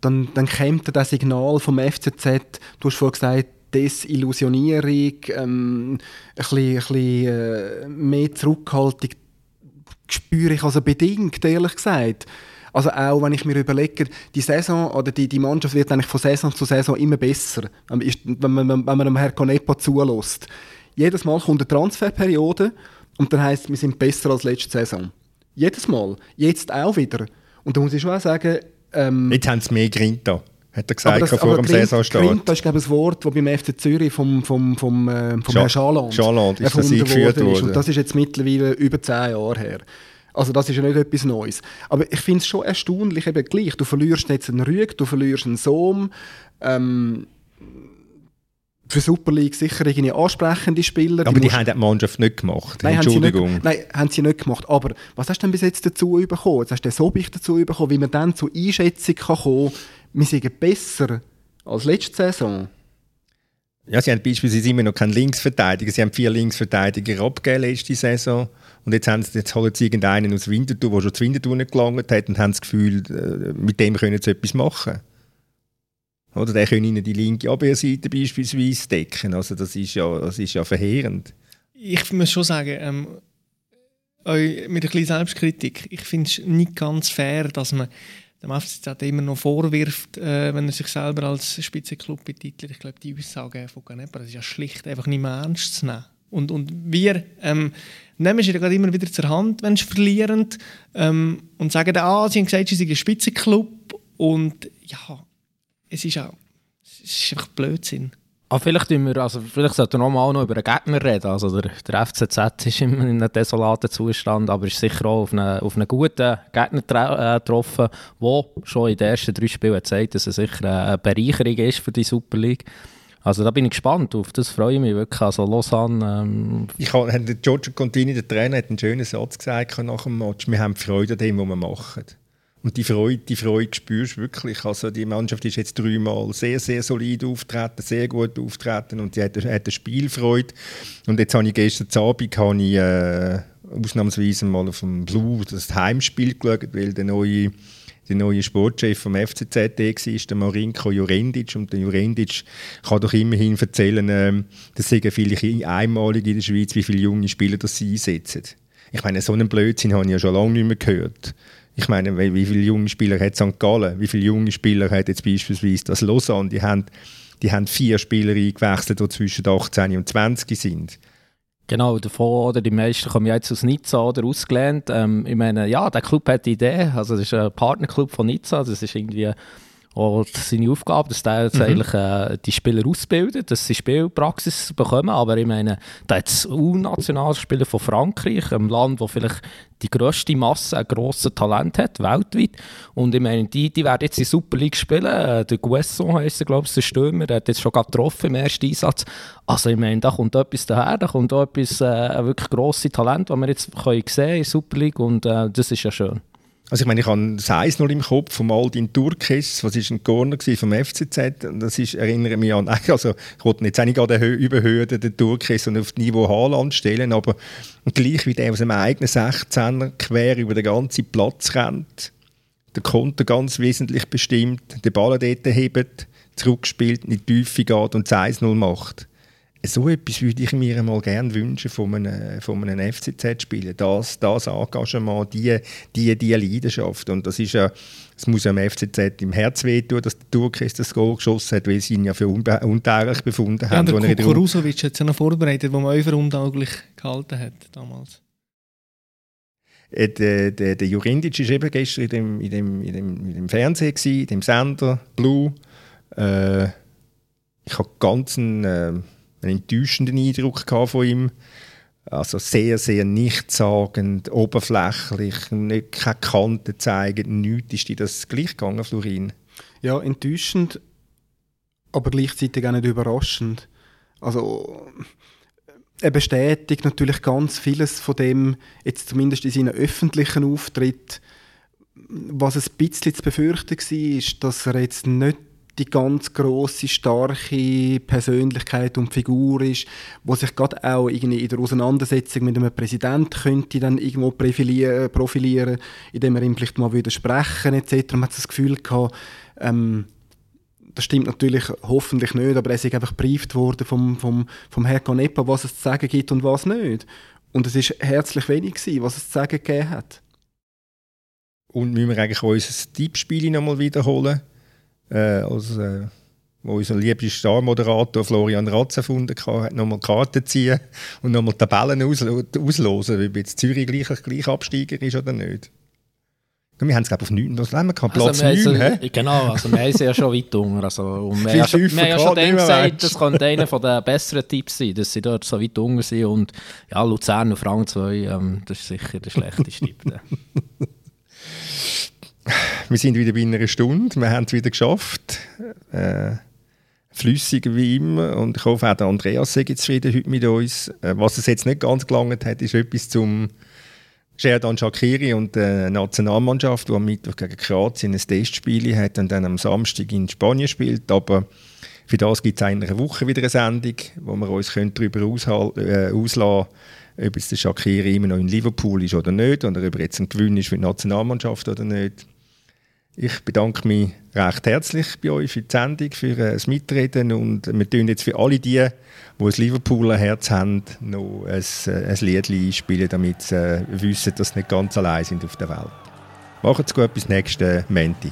dann, dann kommt das Signal vom FCZ, du hast vorhin gesagt, Desillusionierung, ähm, ein bisschen, ein bisschen äh, mehr Zurückhaltung spüre ich also bedingt, ehrlich gesagt. Also auch wenn ich mir überlege, die Saison oder die, die Mannschaft wird eigentlich von Saison zu Saison immer besser, wenn man, wenn man dem Herrn Conepa zulässt. Jedes Mal kommt eine Transferperiode und dann heißt wir sind besser als letzte Saison. Jedes Mal. Jetzt auch wieder. Und da muss ich schon auch sagen... Ähm, Jetzt haben sie mehr Grinta hat er gesagt, das, vor dem Saisonstart. Das ist glaube ich, ein Wort, das beim FC Zürich vom, vom, vom, äh, vom Herrn Schaland, Schaland ist das eingeführt worden. Und das ist jetzt mittlerweile über zehn Jahre her. Also das ist ja nicht etwas Neues. Aber ich finde es schon erstaunlich eben gleich. Du verlierst jetzt einen Rüeg, du verlierst einen Sohm. Ähm, für Super League sicher irgendwie ansprechende Spieler. Aber die, die haben die Mannschaft nicht gemacht. Nein, Entschuldigung. Haben nicht, nein, haben sie nicht gemacht. Aber was hast du denn bis jetzt dazu bekommen? Jetzt hast du den Sobich dazu bekommen, wie man dann zur Einschätzung kann kommen kann, wir sind besser als letzte Saison. Ja, sie haben beispielsweise immer noch keinen Linksverteidiger. Sie haben vier Linksverteidiger abgegeben letzte Saison. Und jetzt, haben sie, jetzt holen sie irgendeinen aus Winterthur, der schon zu Winterthur nicht gelangt hat und haben das Gefühl, äh, mit dem können sie etwas machen. Oder der können ihnen die linke Abwehrseite beispielsweise decken. Also das ist ja, das ist ja verheerend. Ich muss schon sagen, ähm, mit ein bisschen Selbstkritik, ich finde es nicht ganz fair, dass man dem FCZ immer noch vorwirft, äh, wenn er sich selber als Spitzenklub betitelt. Ich glaube, die Aussage von Ganepa, das ist ja schlicht einfach nicht mehr ernst zu nehmen. Und, und wir ähm, nehmen es ja gerade immer wieder zur Hand, wenn sie verlieren ähm, und sagen, ah, sie haben gesagt, sie sind ein Spitzenklub und ja, es ist auch es ist einfach Blödsinn. Ah, vielleicht, wir, also vielleicht sollten wir noch mal über einen Gegner reden. Also der, der FCZ ist immer in einem desolaten Zustand, aber ist sicher auch auf einen, auf einen guten Gegner äh, getroffen, der schon in den ersten drei Spielen zeigt, dass er sicher eine Bereicherung ist für die Super League. Also da bin ich gespannt auf, das freue ich mich wirklich. Also Lausanne... Ähm ich habe, Giorgio Contini, der Trainer, hat einen schönen Satz gesagt nach dem Match, wir haben Freude an dem, was wir machen. Und die Freude, die Freude spürst du wirklich. Also die Mannschaft ist jetzt dreimal sehr, sehr solid auftreten, sehr gut auftreten und sie hat, hat eine Spielfreude. Und jetzt habe ich gestern Abend habe ich, äh, ausnahmsweise mal auf dem Blue das Heimspiel geschaut, weil der neue, der neue Sportchef vom FCZ war, der Marinko Jurendic. Und der Jurendic kann doch immerhin erzählen, äh, das sagen viele einmalig in der Schweiz, wie viele junge Spieler das sie einsetzen. Ich meine, so einen Blödsinn habe ich ja schon lange nicht mehr gehört. Ich meine, wie viele junge Spieler hat St. Gallen? Wie viele junge Spieler hat jetzt beispielsweise das Lausanne? Die haben, die haben vier Spieler eingewechselt, die zwischen 18 und 20 sind. Genau, davon, oder die meisten kommen jetzt aus Nizza oder ausgelernt. Ähm, ich meine, ja, der Club hat die Idee, also das ist ein Partnerclub von Nizza, das ist irgendwie Und seine Aufgabe, dass der jetzt mhm. eigentlich äh, die Spieler ausbildet, dass sie Spielpraxis bekommen. Aber ich meine, da hat es U-Nationalspieler von Frankreich, einem Land, wo vielleicht die grösste Masse ein grosses Talent hat, weltweit. Und ich meine, die, die werden jetzt in Super League spielen. Äh, der Guesson heisst er, glaube ich, der Stürmer, der hat jetzt schon getroffen im ersten Einsatz. Also ich meine, da kommt etwas daher, da kommt auch etwas, äh, ein wirklich grosses Talent, das wir jetzt können sehen in der Super League und äh, das ist ja schön. Also ich meine, ich habe das 1 noch im Kopf vom Aldin Turkis, was ist ein Corner vom FCZ, das ist, erinnere mich an, also ich wollte jetzt auch nicht überhöhen den Turkis und auf das Niveau Haaland stellen, aber gleich wie der aus einem eigenen 16er quer über den ganzen Platz rennt, der Konter ganz wesentlich bestimmt, den Ball dort hebt, zurückspielt, in die geht und das 1-0 macht so etwas würde ich mir mal gerne wünschen von einem, von einem FCZ-Spieler. Das, das Engagement, die, die, die Leidenschaft. Und das ist ja, es muss ja am FCZ im Herz wehtun, dass der Turkis das Goal geschossen hat, weil sie ihn ja für untauglich befunden ja, haben. Der Kukurusovic hat es ja noch vorbereitet, wo man auch für untauglich gehalten hat damals. Äh, der, der, der Jurindic war eben gestern in dem, in dem, in dem, in dem Fernsehen, gewesen, in dem Sender Blue. Äh, ich habe ganz einen, äh, einen enttäuschenden Eindruck von ihm. Also sehr, sehr nichtssagend, oberflächlich, keine Kante zeigen, nichts. Ist dir das gleich gegangen, Florin? Ja, enttäuschend, aber gleichzeitig auch nicht überraschend. Also er bestätigt natürlich ganz vieles von dem, jetzt zumindest in seinen öffentlichen Auftritt. Was ein bisschen zu befürchten war, ist, dass er jetzt nicht die ganz große starke Persönlichkeit und Figur ist, wo sich gerade auch irgendwie in der Auseinandersetzung mit einem Präsidenten könnte dann irgendwo profilieren, indem er ihm vielleicht mal widersprechen etc. Man hat das Gefühl gehabt, ähm, das stimmt natürlich hoffentlich nicht, aber er ist einfach gebrieft worden vom, vom, vom Herrn Canepa, was es zu sagen gibt und was nicht. Und es ist herzlich wenig gewesen, was es zu sagen gegeben hat. Und müssen wir eigentlich unser Tippspiel nochmal wiederholen? Äh, als, äh, wo unser lieber Star-Moderator Florian Ratz erfunden hat, nochmal Karten ziehen und nochmal Tabellen aus, auslosen, ob jetzt Zürich gleich, gleich Absteiger ist oder nicht. Wir haben es glaube auf 9, was haben wir gehabt? Platz also 9, also, Genau, also wir sind ja schon weit unter. Also, und wir, haben schon, wir haben ja schon dann gesagt, das könnte einer der besseren Tipps sein, dass sie dort so weit unter sind. Und ja, Luzern und Frank 2, ähm, das ist sicher der schlechteste Tipp. wir sind wieder bei einer Stunde, wir haben es wieder geschafft. Äh, flüssiger wie immer und ich hoffe auch der Andreas sei zufrieden heute mit uns. Äh, was es jetzt nicht ganz gelangt hat, ist etwas zum Sherdan Shakiri und der Nationalmannschaft, die am Mittwoch gegen Kroatien ein Testspiel hat und dann am Samstag in Spanien spielt, aber für das gibt es in einer Woche wieder eine Sendung, wo wir uns darüber äh, auslassen können, ob es der Shakiri immer noch in Liverpool ist oder nicht, oder ob er jetzt ein Gewinn ist für die Nationalmannschaft oder nicht. Ich bedanke mich recht herzlich bei euch für die Sendung, für äh, das Mitreden und wir tun jetzt für alle die, die ein Liverpooler Herz haben, noch ein, äh, ein Lied einspielen, damit sie äh, wissen, dass sie nicht ganz allein sind auf der Welt. Macht's gut, bis nächsten Montag.